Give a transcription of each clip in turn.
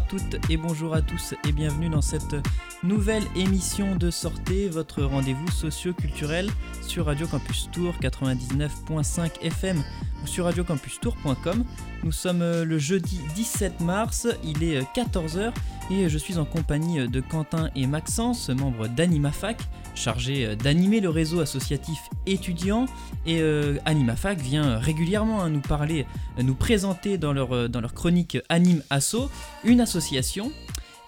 à toutes et bonjour à tous et bienvenue dans cette nouvelle émission de Sortez, votre rendez-vous socio-culturel sur Radio Campus Tour 99.5 FM ou sur radiocampustour.com. Nous sommes euh, le jeudi 17 mars, il est 14h euh, et je suis en compagnie de Quentin et Maxence, membres d'AnimaFac, chargés euh, d'animer le réseau associatif étudiant. Et AnimaFac vient régulièrement hein, nous parler, nous présenter dans leur, dans leur chronique Anime Asso une association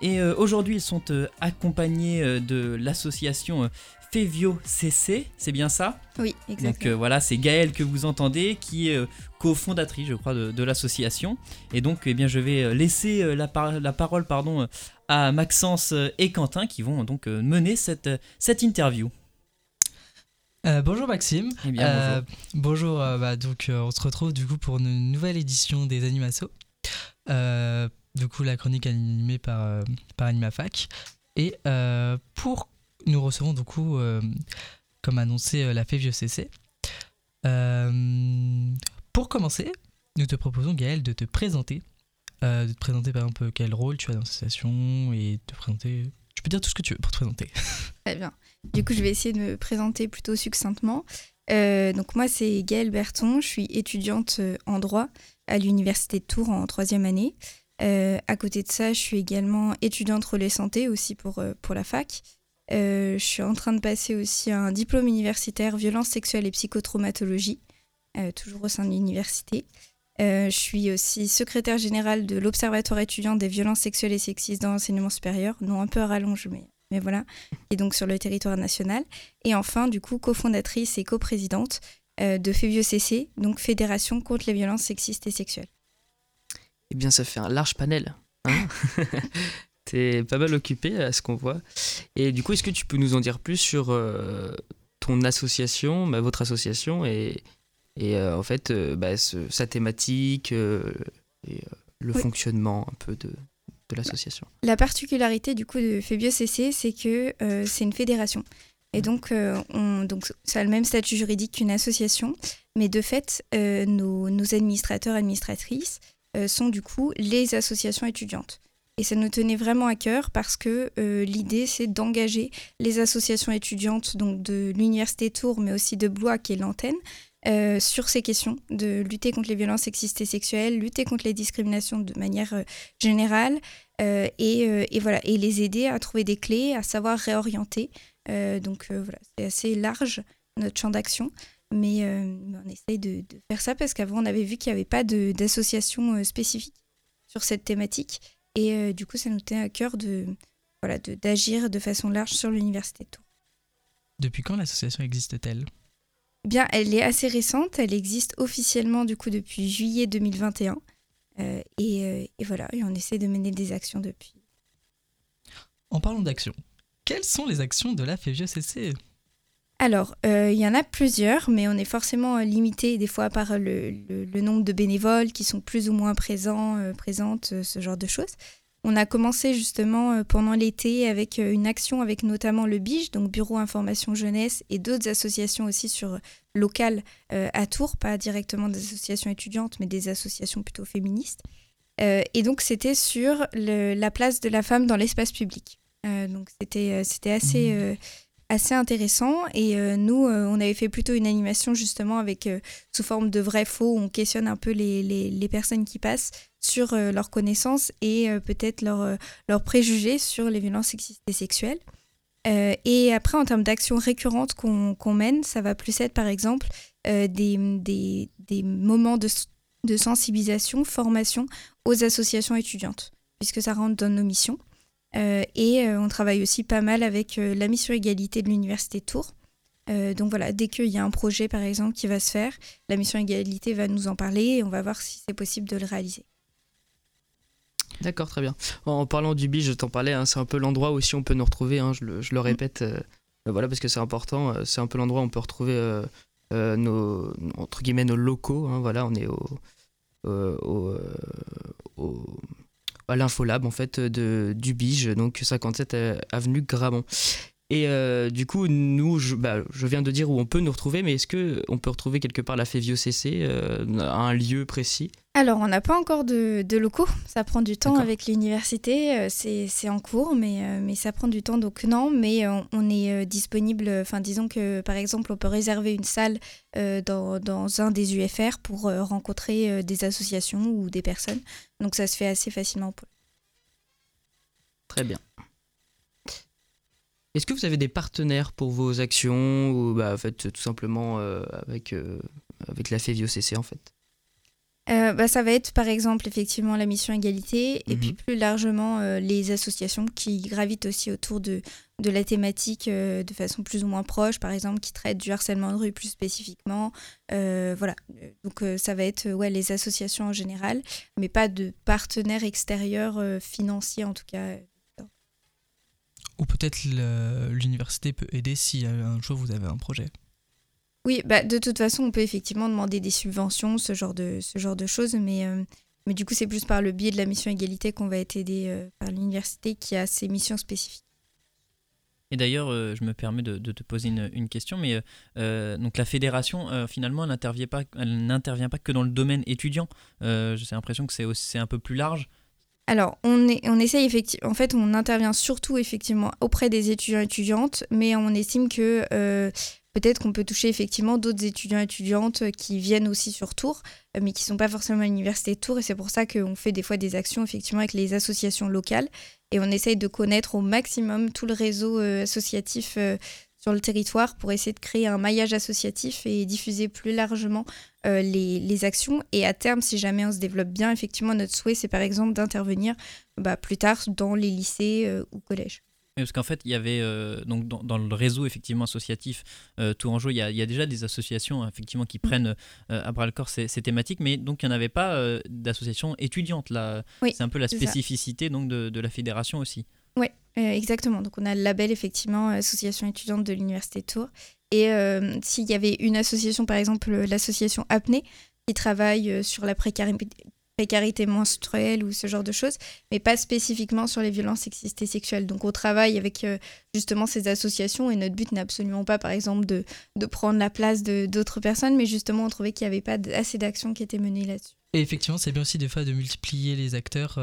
et aujourd'hui, ils sont accompagnés de l'association Fevio CC, c'est bien ça? Oui, exactement. Donc euh, voilà, c'est Gaëlle que vous entendez, qui est euh, cofondatrice, je crois, de, l'association. Et donc, eh bien, je vais euh, laisser la, la, parole pardon, à Maxence et Quentin qui vont donc mener cette, cette interview. bonjour Maxime. Eh bien, bonjour. bonjour bah, donc on se retrouve du coup pour une nouvelle édition des Animasso. du coup la chronique animée par, par AnimaFac. Et pour nous recevons du coup, euh, comme annoncé, euh, la vieux CC. Euh, pour commencer, nous te proposons, Gaël, de te présenter. De te présenter par exemple quel rôle tu as dans l'association et te présenter. Tu peux dire tout ce que tu veux pour te présenter. Très bien. Du coup, je vais essayer de me présenter plutôt succinctement. donc moi, c'est Gaëlle Berton, je suis étudiante en droit à l'Université de Tours en troisième année. à côté de ça, je suis également étudiante relais santé aussi pour, pour la fac. Euh, je suis en train de passer aussi un diplôme universitaire violence sexuelle et psychotraumatologie, euh, toujours au sein de l'université. Euh, je suis aussi secrétaire générale de l'Observatoire étudiant des violences sexuelles et sexistes dans l'enseignement supérieur, non un peu à rallonge, mais, mais voilà, et donc sur le territoire national. Et enfin, du coup, cofondatrice et coprésidente de FEVIO CC, donc Fédération contre les violences sexistes et sexuelles. Eh bien, ça fait un large panel. Hein T'es pas mal occupé à ce qu'on voit. Et du coup, est-ce que tu peux nous en dire plus sur euh, ton association, bah, votre association, et, et euh, en fait, euh, bah, sa thématique et le fonctionnement un peu de, de l'association La particularité du coup de Febio CC, c'est que c'est une fédération. Et donc, on, donc, ça a le même statut juridique qu'une association, mais de fait, nos, nos, administrateurs, administratrices sont du coup les associations étudiantes. Et ça nous tenait vraiment à cœur parce que euh, l'idée, c'est d'engager les associations étudiantes donc de l'Université Tours, mais aussi de Blois, qui est l'antenne, euh, sur ces questions, de lutter contre les violences sexistes et sexuelles, lutter contre les discriminations de manière euh, générale, et, et, voilà, et les aider à trouver des clés, à savoir réorienter. donc voilà, c'est assez large notre champ d'action. Mais on essaye de, de, faire ça parce qu'avant, on avait vu qu'il n'y avait pas d'association spécifique sur cette thématique. Et euh, du coup, ça nous tenait à cœur de voilà d'agir de, façon large sur l'université de Tours. Depuis quand l'association existe-t-elle? Bien, elle est assez récente. Elle existe officiellement du coup depuis juillet 2021. Euh, et, euh, et, voilà, et on essaie de mener des actions depuis. En parlant d'actions, quelles sont les actions de la FEVIE-CC alors, il y en a plusieurs, mais on est forcément limité des fois par le, le, nombre de bénévoles qui sont plus ou moins présents, présentes, ce genre de choses. On a commencé justement pendant l'été avec une action avec notamment le BIGE, donc Bureau Information Jeunesse, et d'autres associations aussi sur locales à Tours, pas directement des associations étudiantes, mais des associations plutôt féministes. et donc c'était sur la place de la femme dans l'espace public. donc c'était c'était assez mmh assez intéressant. Et euh, nous, euh, on avait fait plutôt une animation justement avec euh, sous forme de vrai faux. Où on questionne un peu les, les, personnes qui passent sur leurs connaissances et peut-être leurs leur préjugés sur les violences sexistes et sexuelles. et après, en termes d'actions récurrentes qu'on mène, ça va plus être par exemple des, des, des, moments de, de sensibilisation, formation aux associations étudiantes, puisque ça rentre dans nos missions. Euh, et euh, on travaille aussi pas mal avec euh, la mission égalité de l'Université Tours. donc voilà, dès qu'il y a un projet par exemple qui va se faire, la mission égalité va nous en parler et on va voir si c'est possible de le réaliser. D'accord, très bien. En parlant du BI, je t'en parlais, hein, c'est un peu l'endroit où aussi on peut nous retrouver, hein, je, le, mm. répète, voilà, parce que c'est important, c'est un peu l'endroit où on peut retrouver nos, entre guillemets, nos locaux, hein, voilà, on est au, au, à l'Infolab en fait de, du Bige, donc 57 euh, avenue Gramont. Et euh, du coup, nous, je, bah, je, viens de dire où on peut nous retrouver, mais est-ce qu'on peut retrouver quelque part la FEVIO CC, euh, un lieu précis? Alors, on n'a pas encore de, locaux, ça prend du temps avec l'université, euh, c'est en cours, mais, mais ça prend du temps, donc non, mais on, est disponible, enfin disons que par exemple, on peut réserver une salle dans, dans, un des UFR pour rencontrer des associations ou des personnes, donc ça se fait assez facilement. Très bien. Est-ce que vous avez des partenaires pour vos actions ou bah, en fait, tout simplement euh, avec, euh, avec la FEVIOCC en fait? Euh, bah, ça va être par exemple effectivement la mission égalité et puis mhm. plus largement les associations qui gravitent aussi autour de, de la thématique de façon plus ou moins proche, par exemple qui traitent du harcèlement de rue plus spécifiquement. voilà, donc ça va être ouais, les associations en général, mais pas de partenaires extérieurs financiers en tout cas ou peut-être l'université peut aider si un jour vous avez un projet. Oui, bah, de toute façon, on peut effectivement demander des subventions, ce genre de, ce genre de choses, mais, euh, mais du coup, c'est plus par le biais de la mission égalité qu'on va être aidé euh, par l'université qui a ses missions spécifiques. Et d'ailleurs, euh, je me permets de, te poser une, une question, mais donc la fédération, finalement, elle n'intervient pas, elle pas que dans le domaine étudiant. J'ai l'impression que c'est un peu plus large. Alors, on, est, on essaye effectivement, en fait, on intervient surtout effectivement auprès des étudiants étudiantes, mais on estime que euh, peut-être qu'on peut toucher effectivement d'autres étudiants étudiantes qui viennent aussi sur Tours, euh, mais qui ne sont pas forcément à l'université de Tours, et c'est pour ça qu'on fait des fois des actions effectivement avec les associations locales, et on essaye de connaître au maximum tout le réseau euh, associatif sur le territoire pour essayer de créer un maillage associatif et diffuser plus largement euh, les, actions. Et à terme, si jamais on se développe bien, effectivement, notre souhait, c'est par exemple d'intervenir bah, plus tard dans les lycées euh, ou collèges. parce qu'en fait, il y avait euh, donc dans, le réseau effectivement associatif Tourangeau, il y, a, il y a déjà des associations effectivement qui mm. prennent à bras le corps ces, thématiques, mais donc il n'y en avait pas d'associations étudiantes là. c'est un peu la spécificité donc de, de, la fédération aussi. Oui, exactement. Donc on a le label effectivement association étudiante de l'université Tours et euh, s'il y avait une association, par exemple l'association Apnée, qui travaille euh, sur la précarité menstruelle ou ce genre de choses, mais pas spécifiquement sur les violences sexistes et sexuelles. Donc on travaille avec euh, justement ces associations et notre but n'est absolument pas, par exemple, de, de prendre la place d'autres personnes, mais justement on trouvait qu'il n'y avait pas assez d'actions qui étaient menées là-dessus. Et effectivement, c'est bien aussi des fois de multiplier les acteurs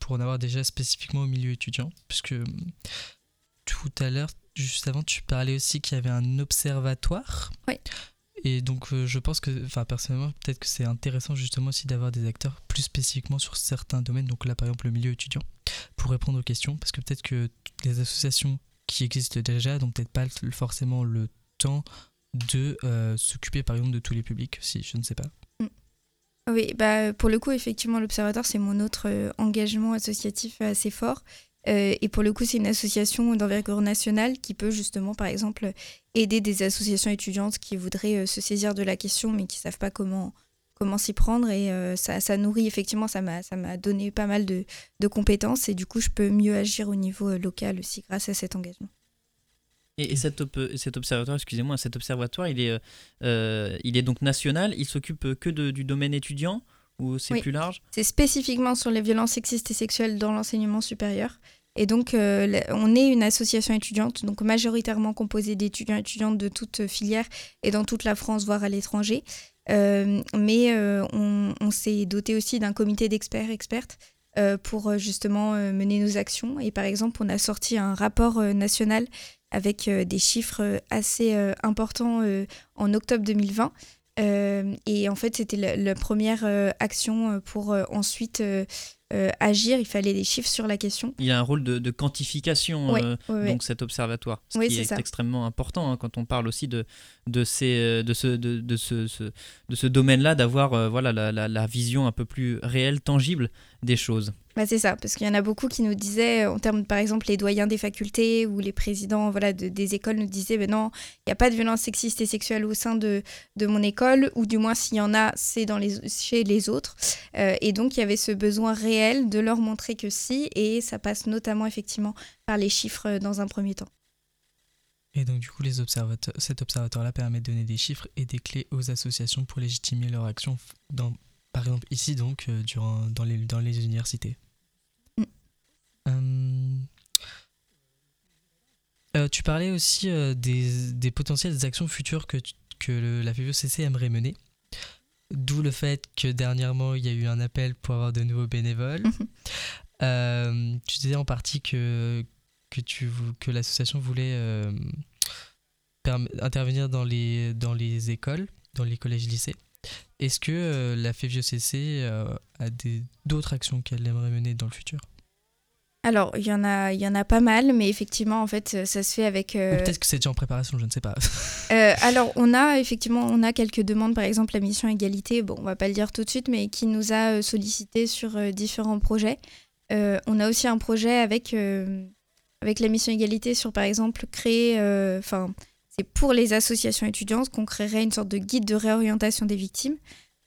pour en avoir déjà spécifiquement au milieu étudiant, puisque tout à l'heure, juste avant, tu parlais aussi qu'il y avait un observatoire. Oui. Et donc, euh, je pense que, enfin, personnellement, peut-être que c'est intéressant justement aussi d'avoir des acteurs plus spécifiquement sur certains domaines. Donc là, par exemple, le milieu étudiant, pour répondre aux questions, parce que peut-être que les associations qui existent déjà n'ont peut-être pas forcément le temps de euh, s'occuper, par exemple, de tous les publics, si je ne sais pas. Oui, bah, pour le coup, effectivement, l'Observatoire, c'est mon autre euh, engagement associatif assez fort. Euh, et pour le coup, c'est une association d'envergure nationale qui peut justement, par exemple, aider des associations étudiantes qui voudraient euh, se saisir de la question mais qui ne savent pas comment, comment s'y prendre. Et ça, ça, nourrit, effectivement, ça m'a donné pas mal de, de, compétences et du coup, je peux mieux agir au niveau local aussi grâce à cet engagement. Et, cet, cet, observatoire, excusez-moi, cet observatoire, il est, il est donc national, il s'occupe que de, du domaine étudiant ou c'est plus large? C'est spécifiquement sur les violences sexistes et sexuelles dans l'enseignement supérieur. Et donc, euh, on est une association étudiante, donc majoritairement composée d'étudiants et étudiantes de toutes filières et dans toute la France, voire à l'étranger. Euh, mais euh, on, s'est doté aussi d'un comité d'experts, expertes, pour justement mener nos actions. Et par exemple, on a sorti un rapport national avec des chiffres assez importants en octobre 2020 euh, et en fait, c'était la, première euh, action euh, pour ensuite agir. Il fallait des chiffres sur la question. Il y a un rôle de, quantification, donc cet observatoire, ce qui est, extrêmement important hein, quand on parle aussi de, de, ces, de ce, de, de ce, de ce domaine-là, d'avoir voilà, la, la, la, vision un peu plus réelle, tangible des choses. Bah c'est ça, parce qu'il y en a beaucoup qui nous disaient, en termes par exemple les doyens des facultés ou les présidents voilà, des écoles nous disaient, ben non, il n'y a pas de violence sexiste et sexuelle au sein de, de mon école, ou du moins s'il y en a, c'est les, chez les autres. Euh, et donc il y avait ce besoin réel de leur montrer que si, et ça passe notamment effectivement par les chiffres euh, dans un premier temps. Et donc du coup, les observateurs, cet observatoire-là permet de donner des chiffres et des clés aux associations pour légitimer leur action dans par exemple ici donc euh, durant, dans, les, dans les universités. Mm. Euh, tu parlais aussi des, des, potentielles actions futures que, que la FVCC aimerait mener. D'où le fait que dernièrement, il y a eu un appel pour avoir de nouveaux bénévoles. Mhm. tu disais en partie que, que, tu, que l'association voulait intervenir dans les, dans les écoles, dans les collèges-lycées. Est-ce que euh, la FEVIOCC euh, a d'autres actions qu'elle aimerait mener dans le futur? Alors, il y, en a, il y en a pas mal, mais effectivement, en fait, ça se fait avec... Euh, peut-être que c'est déjà en préparation, je ne sais pas. alors, on a effectivement on a quelques demandes, par exemple la mission égalité, bon, on va pas le dire tout de suite, mais qui nous a sollicité sur différents projets. on a aussi un projet avec, avec la mission égalité sur, par exemple, créer... Enfin c'est pour les associations étudiantes qu'on créerait une sorte de guide de réorientation des victimes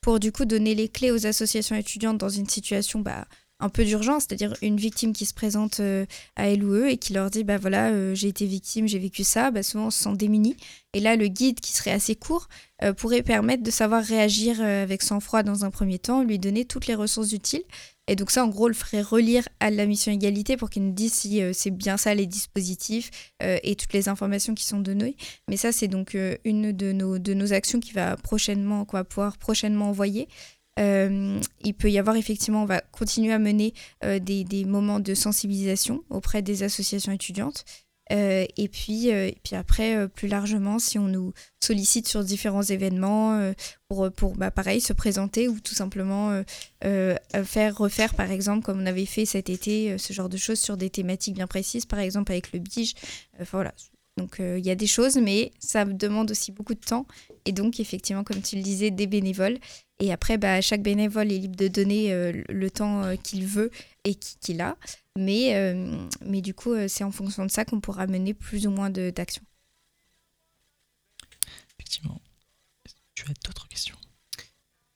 pour du coup donner les clés aux associations étudiantes dans une situation bah, un peu d'urgence, c'est-à-dire une victime qui se présente euh, à elle ou eux et qui leur dit bah voilà euh, j'ai été victime, j'ai vécu ça, bah, souvent on se sent démuni. Et là le guide qui serait assez court euh, pourrait permettre de savoir réagir avec sang-froid dans un premier temps, lui donner toutes les ressources utiles et donc ça, en gros, le ferait relire à la mission égalité pour qu'il nous dise si c'est bien ça les dispositifs et toutes les informations qui sont données. Mais ça, c'est donc une de nos, de nos actions qui va prochainement, qu'on va pouvoir prochainement envoyer. Il peut y avoir effectivement, on va continuer à mener des, des, moments de sensibilisation auprès des associations étudiantes. Euh, et, puis, euh, puis après, euh, plus largement, si on nous sollicite sur différents événements pour, pour bah, pareil, se présenter ou tout simplement faire refaire, par exemple, comme on avait fait cet été, ce genre de choses sur des thématiques bien précises, par exemple avec le Bige. Voilà. Donc il y a des choses, mais ça demande aussi beaucoup de temps. Et donc, effectivement, comme tu le disais, des bénévoles. Et après, bah, chaque bénévole est libre de donner le temps qu'il veut et qu'il a. Mais, euh, mais du coup, euh, c'est en fonction de ça qu'on pourra mener plus ou moins d'actions. Effectivement. Tu as d'autres questions?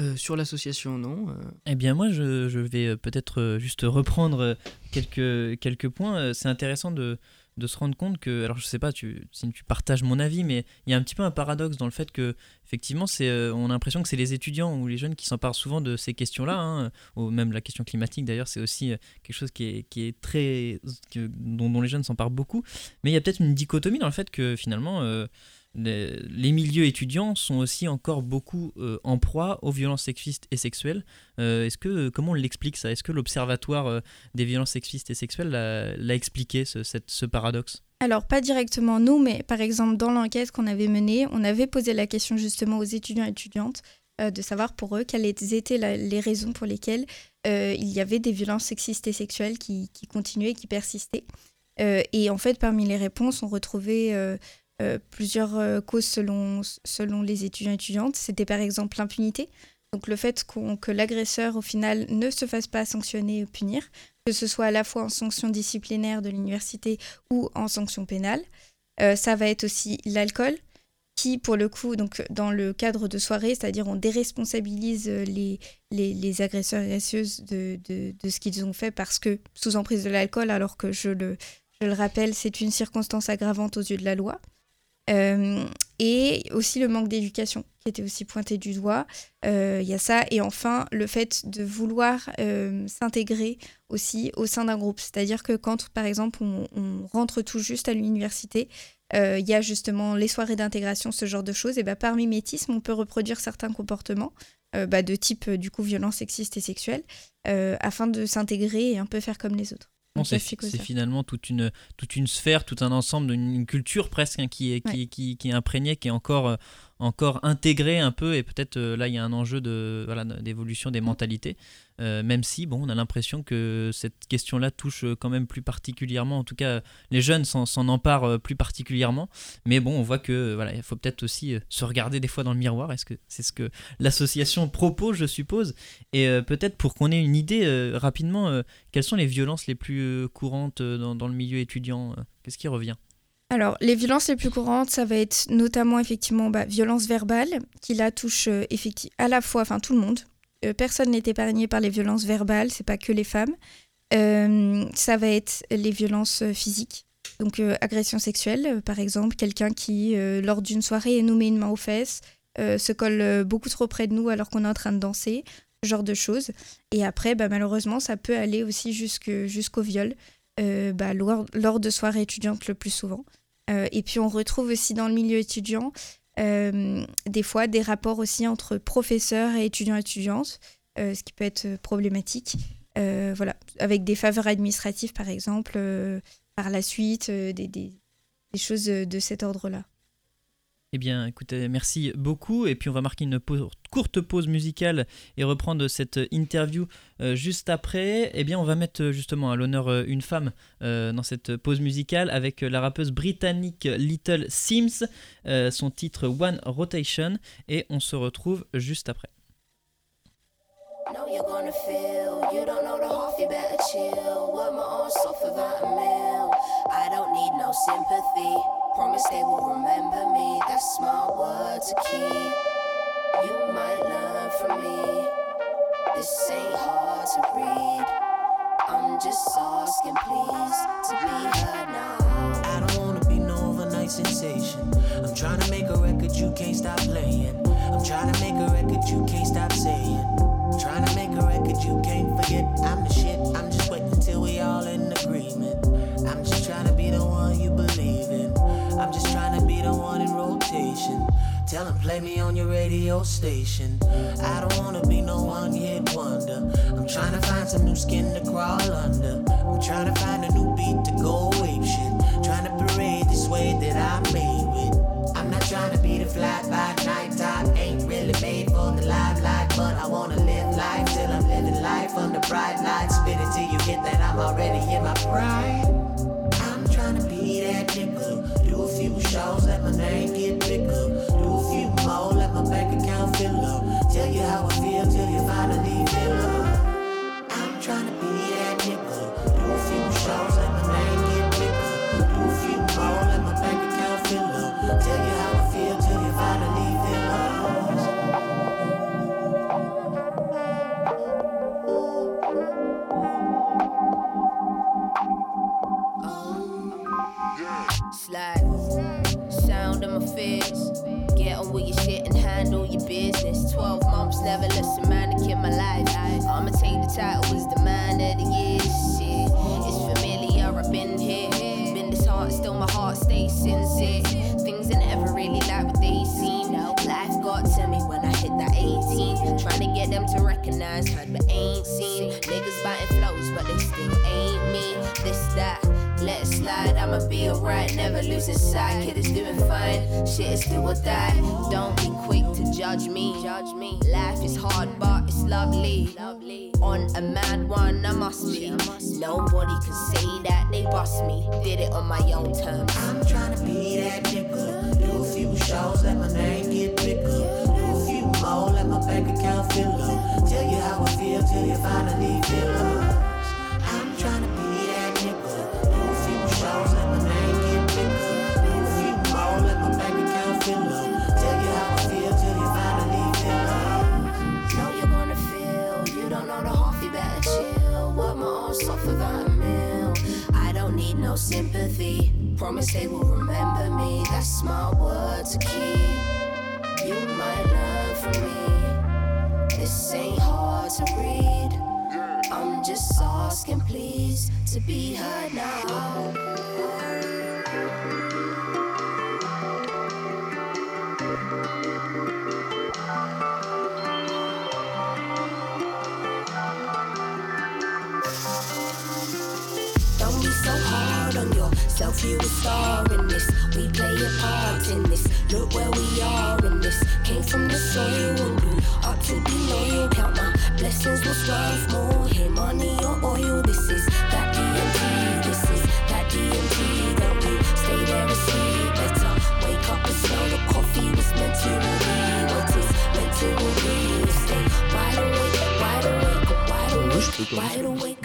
Euh, sur l'association, non Eh bien, moi, je, je vais peut-être juste reprendre quelques, quelques points. C'est intéressant de, de se rendre compte que, alors je sais pas tu, si tu partages mon avis, mais il y a un petit peu un paradoxe dans le fait que, effectivement, euh, on a l'impression que c'est les étudiants ou les jeunes qui s'emparent souvent de ces questions-là, hein, ou même la question climatique d'ailleurs, c'est aussi euh, quelque chose qui est, très. dont, dont, les jeunes s'emparent beaucoup. Mais il y a peut-être une dichotomie dans le fait que finalement. Euh, les, milieux étudiants sont aussi encore beaucoup euh, en proie aux violences sexistes et sexuelles. Euh, est-ce que comment on l'explique ça? Est-ce que l'observatoire euh, des violences sexistes et sexuelles l'a expliqué ce, paradoxe? Alors, pas directement nous, mais par exemple, dans l'enquête qu'on avait menée, on avait posé la question justement aux étudiants et étudiantes de savoir pour eux quelles étaient les raisons pour lesquelles il y avait des violences sexistes et sexuelles qui, continuaient, qui persistaient. et en fait, parmi les réponses, on retrouvait plusieurs euh, causes selon, selon les étudiants et étudiantes. C'était par exemple l'impunité, donc le fait que l'agresseur au final ne se fasse pas sanctionner ou punir, que ce soit à la fois en sanction disciplinaire de l'université ou en sanction pénale. Euh, ça va être aussi l'alcool, qui pour le coup, donc dans le cadre de soirée, c'est-à-dire on déresponsabilise les, les, les agresseurs et agresseuses de, de, de ce qu'ils ont fait parce que sous emprise de l'alcool, alors que je le, je le rappelle, c'est une circonstance aggravante aux yeux de la loi. Euh, et aussi le manque d'éducation qui était aussi pointé du doigt. Il euh, y a ça. Et enfin, le fait de vouloir euh, s'intégrer aussi au sein d'un groupe. C'est-à-dire que quand, par exemple, on, rentre tout juste à l'université, il y a justement les soirées d'intégration, ce genre de choses. Et bah, par mimétisme, on peut reproduire certains comportements bah, de type, du coup, violence sexiste et sexuelle, afin de s'intégrer et un peu faire comme les autres c'est finalement toute une, toute une sphère, tout un ensemble, une, culture presque hein, qui, est, qui, qui, qui, est imprégnée, qui est encore, euh, encore intégrée un peu. Et peut-être euh, là, il y a un enjeu de, voilà, d'évolution des mentalités. Euh, même si, bon, on a l'impression que cette question-là touche quand même plus particulièrement, en tout cas, les jeunes s'en, emparent plus particulièrement. Mais bon, on voit que voilà, il faut peut-être aussi se regarder des fois dans le miroir. Est-ce que c'est ce que l'association propose, je suppose? Et peut-être pour qu'on ait une idée rapidement, quelles sont les violences les plus courantes dans, le milieu étudiant Qu'est-ce qui revient? Alors, les violences les plus courantes, ça va être notamment effectivement bah, violence verbale, qui là touche à la fois, enfin tout le monde, euh, personne n'est épargné par les violences verbales, c'est pas que les femmes. Euh, ça va être les violences euh, physiques, donc agression sexuelle, par exemple, quelqu'un qui, lors d'une soirée, nous met une main aux fesses, se colle beaucoup trop près de nous alors qu'on est en train de danser, ce genre de choses. Et après, bah, malheureusement, ça peut aller aussi jusqu'au viol, bah, lors, de soirées étudiantes le plus souvent. et puis on retrouve aussi dans le milieu étudiant des fois des rapports aussi entre professeurs et étudiants-étudiantes, ce qui peut être problématique. voilà, avec des faveurs administratives par exemple, par la suite, des, des, choses de cet ordre-là. Eh bien, écoutez, merci beaucoup. Et puis, on va marquer une courte pause musicale et reprendre cette interview euh, juste après. Eh bien, on va mettre euh, justement à l'honneur euh, une femme dans cette pause musicale avec la rappeuse britannique Little Sims, son titre One Rotation. Et on se retrouve juste après. Promise they will remember me. That's my word to keep. You might learn from me. This ain't hard to read. I'm just asking, please, to be heard now. I don't wanna be no overnight sensation. I'm trying to make a record you can't stop playing. I'm trying to make a record you can't stop saying. Trying to make a record you can't forget. I'm the shit. I'm just waiting till we all in agreement. I'm just trying to be the one you believe in. I'm just trying to be the one in rotation. Tell them play me on your radio station. I don't wanna be no one hit wonder. I'm trying to find some new skin to crawl under. I'm trying to find a new beat to go ape shit. Trying to parade this way that I made with. I'm not trying to be the fly by night time. Ain't really made for the limelight, but I wanna live life till I'm living life under bright lights. Spit it till you get that I'm already in my prime. the name. Let it slide, I'ma be alright, never lose sight. Kid is doing fine, shit is do or die. Don't be quick to judge me. Judge me. Life is hard, but it's lovely. On a mad one, I must be. Nobody can say that they bust me. Did it on my own terms. I'm trying to be that nigga. Do a few shows, let my name get bigger. Do a few more, let my bank account fill up. Tell you how I feel till you finally feel up. No sympathy. Promise they will remember me. That's my word to keep. You might learn from me. This ain't hard to read. I'm just asking, please, to be heard now. Yourself, you a star in this. We play a part in this. Look where we are in this. Came from the soil and grew up to be loyal. Count my blessings, what's worth more? Here, money or oil. This is that DMT. This is that DMT. Don't you stay there and sleep better. Wake up and smell the coffee. Was meant to be what is meant to be. Stay wide awake, wide awake, wide awake, wide awake.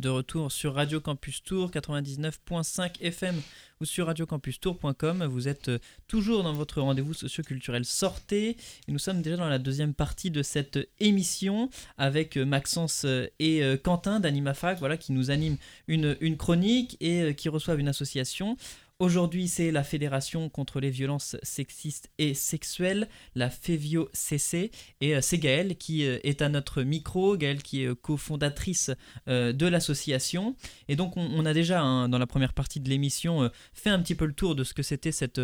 De retour sur Radio Campus Tour 99.5 FM ou sur radiocampustour.com. Vous êtes euh, toujours dans votre rendez-vous socioculturel Sortez nous sommes déjà dans la deuxième partie de cette émission avec euh, Maxence euh, et Quentin d'AnimaFac voilà, qui nous animent une chronique et qui reçoivent une association. Aujourd'hui, c'est la Fédération contre les violences sexistes et sexuelles, la FEVIO-CC, et euh, c'est Gaëlle qui euh, est à notre micro, Gaëlle qui est euh, cofondatrice de l'association. Et donc, on, a déjà, hein, dans la première partie de l'émission, fait un petit peu le tour de ce que c'était cette,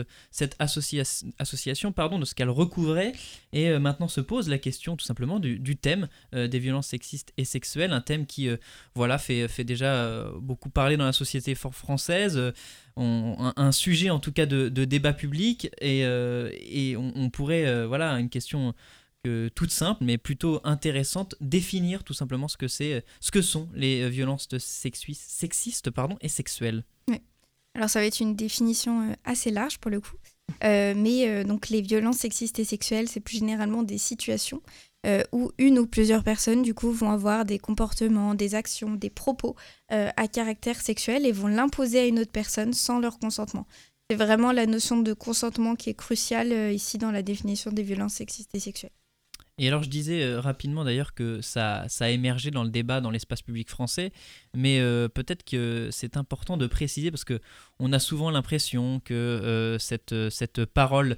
association, pardon, de ce qu'elle recouvrait. Et maintenant se pose la question tout simplement du, thème des violences sexistes et sexuelles, un thème qui, voilà, fait déjà beaucoup parler dans la société française un, sujet en tout cas de, débat public et, euh, on, pourrait, euh, voilà, une question toute simple mais plutôt intéressante, définir tout simplement ce que c'est, ce que sont les violences sexistes pardon, et sexuelles. Alors ça va être une définition euh, assez large pour le coup. mais donc les violences sexistes et sexuelles, c'est plus généralement des situations euh, où une ou plusieurs personnes du coup vont avoir des comportements, des actions, des propos euh, à caractère sexuel et vont l'imposer à une autre personne sans leur consentement. C'est vraiment la notion de consentement qui est cruciale euh, ici dans la définition des violences sexistes et sexuelles. Et alors je disais euh, rapidement d'ailleurs que ça, ça a émergé dans le débat dans l'espace public français, mais euh, peut-être que c'est important de préciser parce que on a souvent l'impression que euh, cette, cette parole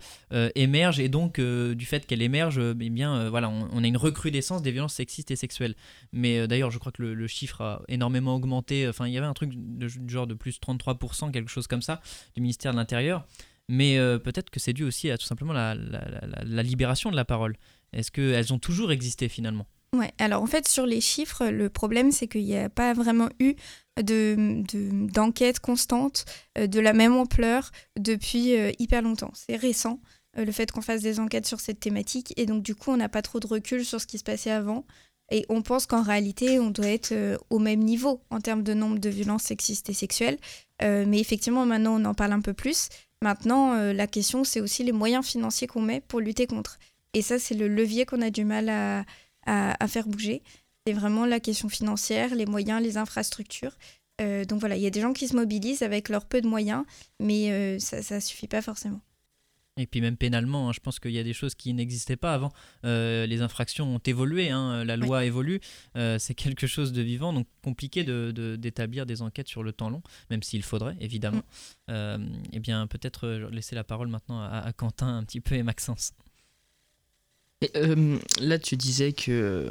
émerge et donc du fait qu'elle émerge, eh bien voilà, on, a une recrudescence des violences sexistes et sexuelles. Mais d'ailleurs je crois que le, chiffre a énormément augmenté, enfin il y avait un truc du genre de plus 33%, quelque chose comme ça, du ministère de l'Intérieur. Mais peut-être que c'est dû aussi à tout simplement la, la, la libération de la parole. Est-ce qu'elles ont toujours existé finalement? Ouais, alors en fait, sur les chiffres, le problème, c'est qu'il n'y a pas vraiment eu d'enquête de, constante euh, de la même ampleur depuis euh, hyper longtemps. C'est récent, euh, le fait qu'on fasse des enquêtes sur cette thématique, et donc du coup, on n'a pas trop de recul sur ce qui se passait avant. Et on pense qu'en réalité, on doit être au même niveau en termes de nombre de violences sexistes et sexuelles. mais effectivement, maintenant, on en parle un peu plus. Maintenant, la question, c'est aussi les moyens financiers qu'on met pour lutter contre. Et ça, c'est le levier qu'on a du mal à, à, faire bouger. C'est vraiment la question financière, les moyens, les infrastructures. Euh, donc voilà, il y a des gens qui se mobilisent avec leur peu de moyens, mais euh, ça ne suffit pas forcément. Et puis même pénalement, hein, je pense qu'il y a des choses qui n'existaient pas avant. Euh, les infractions ont évolué, hein, la loi évolue, c'est quelque chose de vivant, donc compliqué d'établir de, des enquêtes sur le temps long, même s'il faudrait, évidemment. Mm. eh bien, peut-être laisser la parole maintenant à, à, Quentin un petit peu et Maxence. Euh, là, tu disais que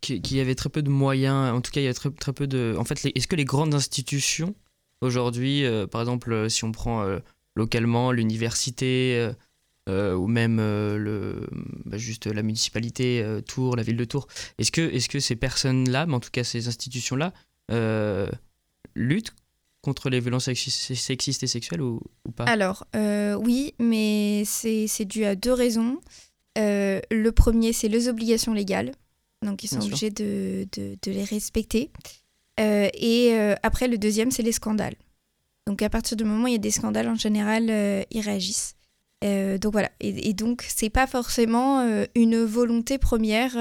qu'il y avait très peu de moyens. En tout cas, il y a très, très peu de. En fait, est-ce que les grandes institutions aujourd'hui, euh, par exemple, euh, si on prend localement l'université ou même le, bah, juste la municipalité Tours, la ville de Tours, est-ce que, est-ce que ces personnes-là, mais en tout cas ces institutions-là, luttent contre les violences sexistes et sexuelles ou, ou pas? Alors, oui, mais c'est dû à deux raisons. Euh, le premier, c'est les obligations légales. Donc, ils sont obligés de, les respecter. Euh, et euh, après, le deuxième, c'est les scandales. Donc, à partir du moment où il y a des scandales, en général, ils réagissent. Donc voilà, et, et donc c'est pas forcément une volonté première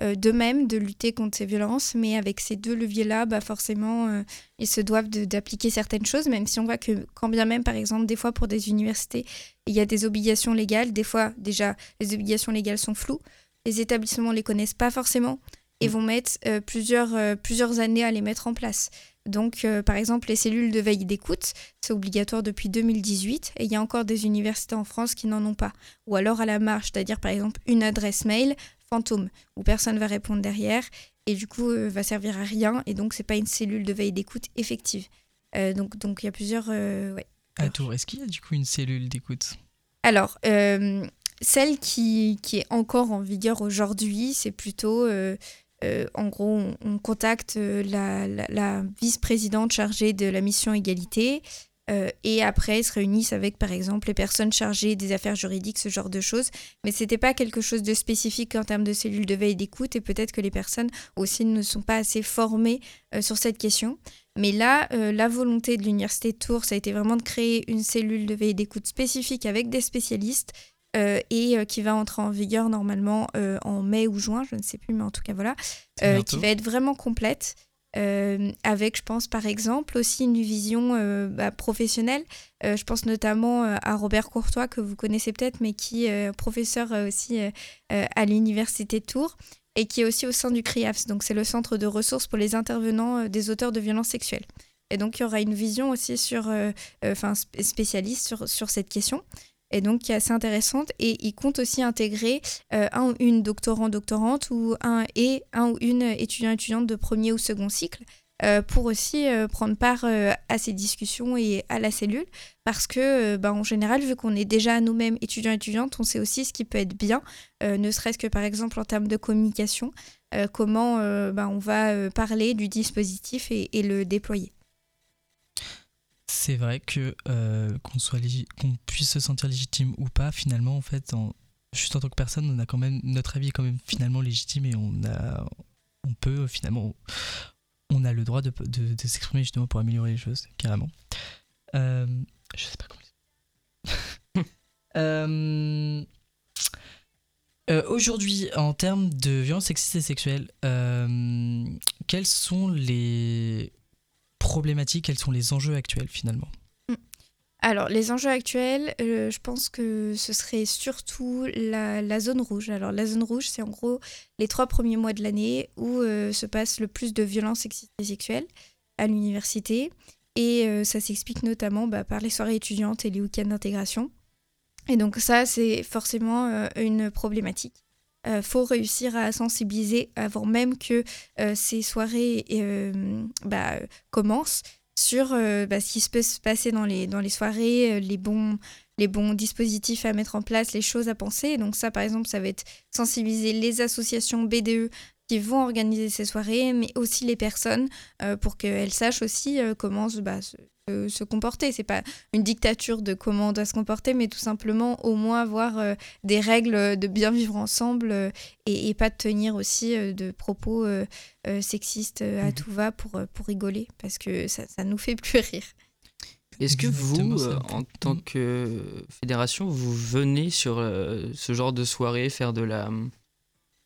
d'eux-mêmes de lutter contre ces violences, mais avec ces deux leviers-là, bah forcément, ils se doivent d'appliquer certaines choses, même si on voit que quand bien même, par exemple, des fois pour des universités, il y a des obligations légales. Des fois, déjà, les obligations légales sont floues. Les établissements ne les connaissent pas forcément et mm. vont mettre euh, plusieurs, euh, plusieurs années à les mettre en place. Donc, euh, par exemple, les cellules de veille d'écoute, c'est obligatoire depuis 2018 et il y a encore des universités en France qui n'en ont pas. Ou alors à la marge, c'est-à-dire par exemple une adresse mail fantôme où personne va répondre derrière et du coup va servir à rien et donc c'est pas une cellule de veille d'écoute effective. donc, donc il y a plusieurs, ouais, à Tours, est-ce qu'il y a du coup une cellule d'écoute? Alors, euh, celle qui, qui, est encore en vigueur aujourd'hui, c'est plutôt, euh, euh, en gros, on, contacte la, la, vice-présidente chargée de la mission égalité. et après, ils se réunissent avec, par exemple, les personnes chargées des affaires juridiques, ce genre de choses. Mais ce n'était pas quelque chose de spécifique en termes de cellules de veille d'écoute. Et peut-être que les personnes aussi ne sont pas assez formées sur cette question. Mais là, euh, la volonté de l'Université de Tours, ça a été vraiment de créer une cellule de veille d'écoute spécifique avec des spécialistes euh, et euh, qui va entrer en vigueur normalement en mai ou juin, je ne sais plus, mais en tout cas voilà, qui va être vraiment complète. avec, je pense, par exemple, aussi une vision bah, professionnelle. je pense notamment à Robert Courtois, que vous connaissez peut-être, mais qui est professeur aussi à l'Université de Tours, et qui est aussi au sein du CRIAFS, donc c'est le centre de ressources pour les intervenants euh, des auteurs de violences sexuelles. Et donc, il y aura une vision aussi sur, enfin, spécialiste sur, sur cette question et donc qui est assez intéressante. Et il compte aussi intégrer un ou une doctorant, doctorante ou un et un ou une étudiant, étudiante de premier ou second cycle euh, pour aussi euh, prendre part euh, à ces discussions et à la cellule. Parce que, ben, en général, vu qu'on est déjà nous-mêmes étudiants étudiantes, on sait aussi ce qui peut être bien, ne serait-ce que par exemple en termes de communication, comment ben, on va parler du dispositif et, le déployer. C'est vrai que qu'on soit qu'on puisse se sentir légitime ou pas, finalement, en fait, juste en tant que personne, on a quand même notre avis est quand même finalement légitime et on a on peut finalement on a le droit de, s'exprimer justement pour améliorer les choses, carrément. Euh, je sais pas comment. euh, euh, Aujourd'hui, en termes de violence sexiste et sexuelle, euh, quelles sont les problématiques, quels sont les enjeux actuels finalement alors, les enjeux actuels, euh, je pense que ce serait surtout la, zone rouge. Alors, la zone rouge, c'est en gros les trois premiers mois de l'année où euh, se passe le plus de violences sexuelles à l'université. Et euh, ça s'explique notamment bah, par les soirées étudiantes et les week-ends d'intégration. Et donc, ça, c'est forcément une problématique. Il faut réussir à sensibiliser avant même que ces soirées bah, commencent sur euh, bah, ce qui se peut se passer dans les, dans les soirées, euh, les, bons, les bons dispositifs à mettre en place, les choses à penser. donc ça, par exemple, ça va être sensibiliser les associations BDE qui vont organiser ces soirées, mais aussi les personnes euh, pour qu'elles sachent aussi comment bah, se, se comporter. C'est pas une dictature de comment on doit se comporter, mais tout simplement au moins avoir euh, des règles de bien vivre ensemble euh, et, pas de tenir aussi euh, de propos sexistes à mhm. tout va pour, pour rigoler, parce que ça, ça nous fait plus rire. Est-ce que vous, en tant que fédération, vous venez sur ce genre de soirée faire de la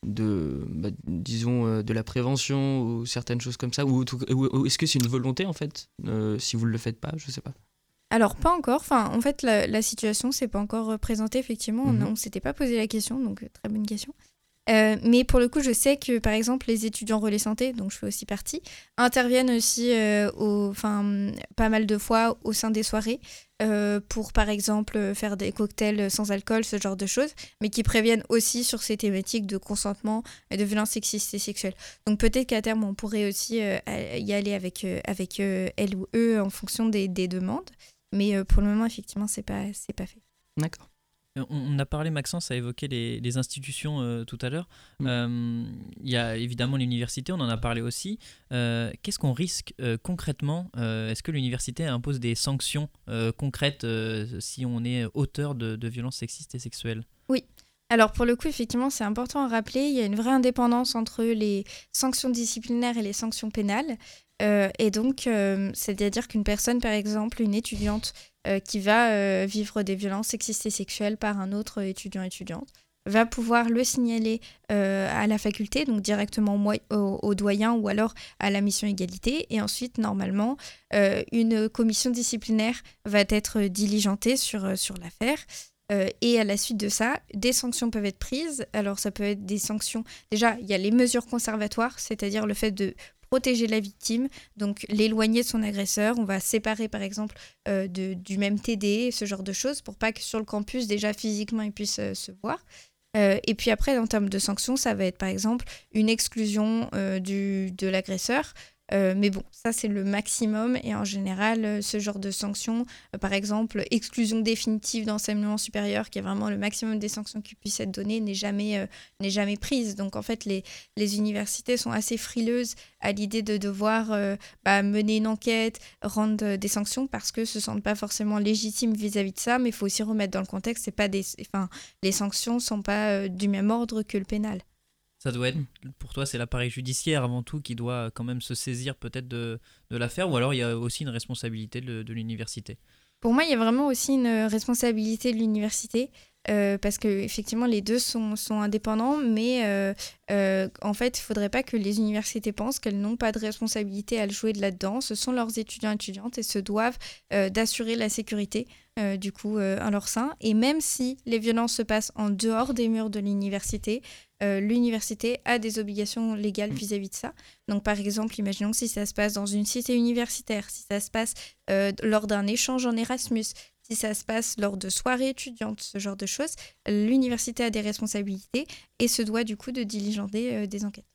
de bah, disons euh, de la prévention ou certaines choses comme ça ou, est-ce que c'est une volonté en fait euh, si vous ne le faites pas je sais pas. Alors pas encore. Enfin en fait la, la situation s'est pas encore euh, présentée effectivement. On, mhm. ne s'était pas posé la question donc très bonne question mais pour le coup, je sais que par exemple les étudiants relais santé, donc je fais aussi partie, interviennent aussi au, pas mal de fois au sein des soirées euh, pour par exemple faire des cocktails sans alcool, ce genre de choses, mais qui préviennent aussi sur ces thématiques de consentement et de violence sexiste et sexuelle. Donc peut-être qu'à terme on pourrait aussi euh, y aller avec, euh, avec elle ou eux en fonction des, des demandes, mais pour le moment effectivement c'est pas, pas fait. D'accord. On a parlé, Maxence a évoqué les, institutions euh, tout à l'heure. Mm. Euh, il y a évidemment l'université, on en a parlé aussi. Euh, qu'est-ce qu'on risque concrètement Est-ce que l'université impose des sanctions concrètes si on est auteur de, de violences sexistes et sexuelles? Oui. Alors pour le coup, effectivement, c'est important à rappeler, il y a une vraie indépendance entre les sanctions disciplinaires et les sanctions pénales. et donc, c'est-à-dire qu'une personne, par exemple, une étudiante euh, qui va euh, vivre des violences sexistes et sexuelles par un autre étudiant étudiante va pouvoir le signaler euh, à la faculté, donc directement au, doyen ou alors à la mission égalité. Et ensuite, normalement, une commission disciplinaire va être diligentée sur, sur l'affaire. et à la suite de ça, des sanctions peuvent être prises. Alors ça peut être des sanctions. Déjà, il y a les mesures conservatoires, c'est-à-dire le fait de protéger la victime, donc l'éloigner de son agresseur. On va séparer par exemple euh, de, du même TD, ce genre de choses, pour pas que sur le campus, déjà physiquement, ils puissent euh, se voir. Euh, et puis après, en termes de sanctions, ça va être par exemple une exclusion du, de l'agresseur euh, mais bon, ça c'est le maximum et en général, euh, ce genre de sanctions, euh, par exemple, exclusion définitive d'enseignement supérieur, qui est vraiment le maximum des sanctions qui puissent être données, n'est jamais, jamais prise. Donc en fait, les, les universités sont assez frileuses à l'idée de devoir bah, mener une enquête, rendre des sanctions parce que se sentent pas forcément légitimes vis-à-vis de ça, mais il faut aussi remettre dans le contexte, c'est pas des, enfin, les sanctions sont pas du même ordre que le pénal. Ça doit être, pour toi, c'est l'appareil judiciaire avant tout qui doit quand même se saisir peut-être de, l'affaire, ou alors il y a aussi une responsabilité de, de l'université? Pour moi, il y a vraiment aussi une responsabilité de l'université, euh, parce que effectivement les deux sont, sont indépendants, mais euh, euh, en fait, il ne faudrait pas que les universités pensent qu'elles n'ont pas de responsabilité à le jouer de là-dedans. Ce sont leurs étudiants et étudiantes et se doivent d'assurer la sécurité du coup à leur sein. Et même si les violences se passent en dehors des murs de l'université, l'université a des obligations légales Mm. vis-à-vis de ça. Donc, par exemple, imaginons si ça se passe dans une cité universitaire, si ça se passe lors d'un échange en Erasmus, si ça se passe lors de soirées étudiantes, ce genre de choses, l'université a des responsabilités et se doit du coup de diligenter euh, des enquêtes.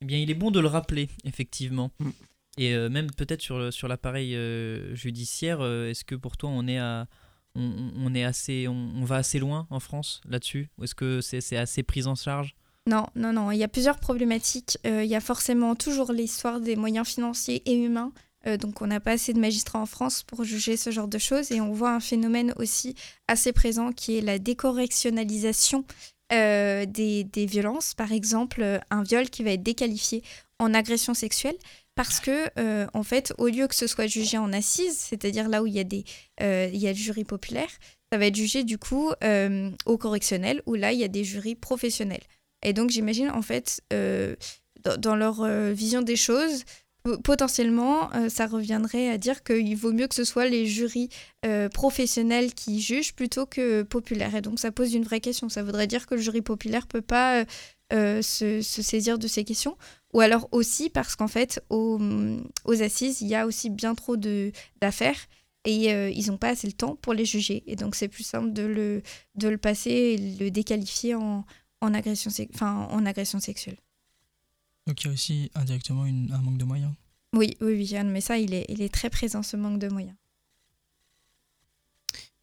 Eh bien, il est bon de le rappeler, effectivement. Mm. Et euh, même peut-être sur, sur l'appareil euh, judiciaire, euh, est-ce que pour toi on est à on, est assez on, on va assez loin en France là-dessus? Ou est-ce que c'est, c'est assez pris en charge? Non, non, non. Il y a plusieurs problématiques. Euh, il y a forcément toujours l'histoire des moyens financiers et humains. Euh, donc, on n'a pas assez de magistrats en France pour juger ce genre de choses. Et on voit un phénomène aussi assez présent qui est la décorrectionnalisation euh, des, violences. Par exemple, euh, un viol qui va être déqualifié en agression sexuelle. Parce que, en fait, au lieu que ce soit jugé en assises, c'est-à-dire là où il y a, des, il y le jury populaire, ça va être jugé du coup au correctionnel, où là, il y a des jurys professionnels. Et donc, j'imagine, en fait, dans, leur vision des choses, potentiellement, euh, ça reviendrait à dire qu'il vaut mieux que ce soit les jurys euh, professionnels qui jugent plutôt que populaires. Et donc, ça pose une vraie question. Ça voudrait dire que le jury populaire peut pas euh, se, saisir de ces questions. Ou alors aussi parce qu'en fait, aux, assises, il y a aussi bien trop d'affaires et ils n'ont pas assez le temps pour les juger. Et donc, c'est plus simple de le, passer et le déqualifier en agression sexuelle. Donc il y a aussi indirectement une- un manque de moyens. Oui, oui, oui, Yann, mais ça, il est, il est très présent, ce manque de moyens.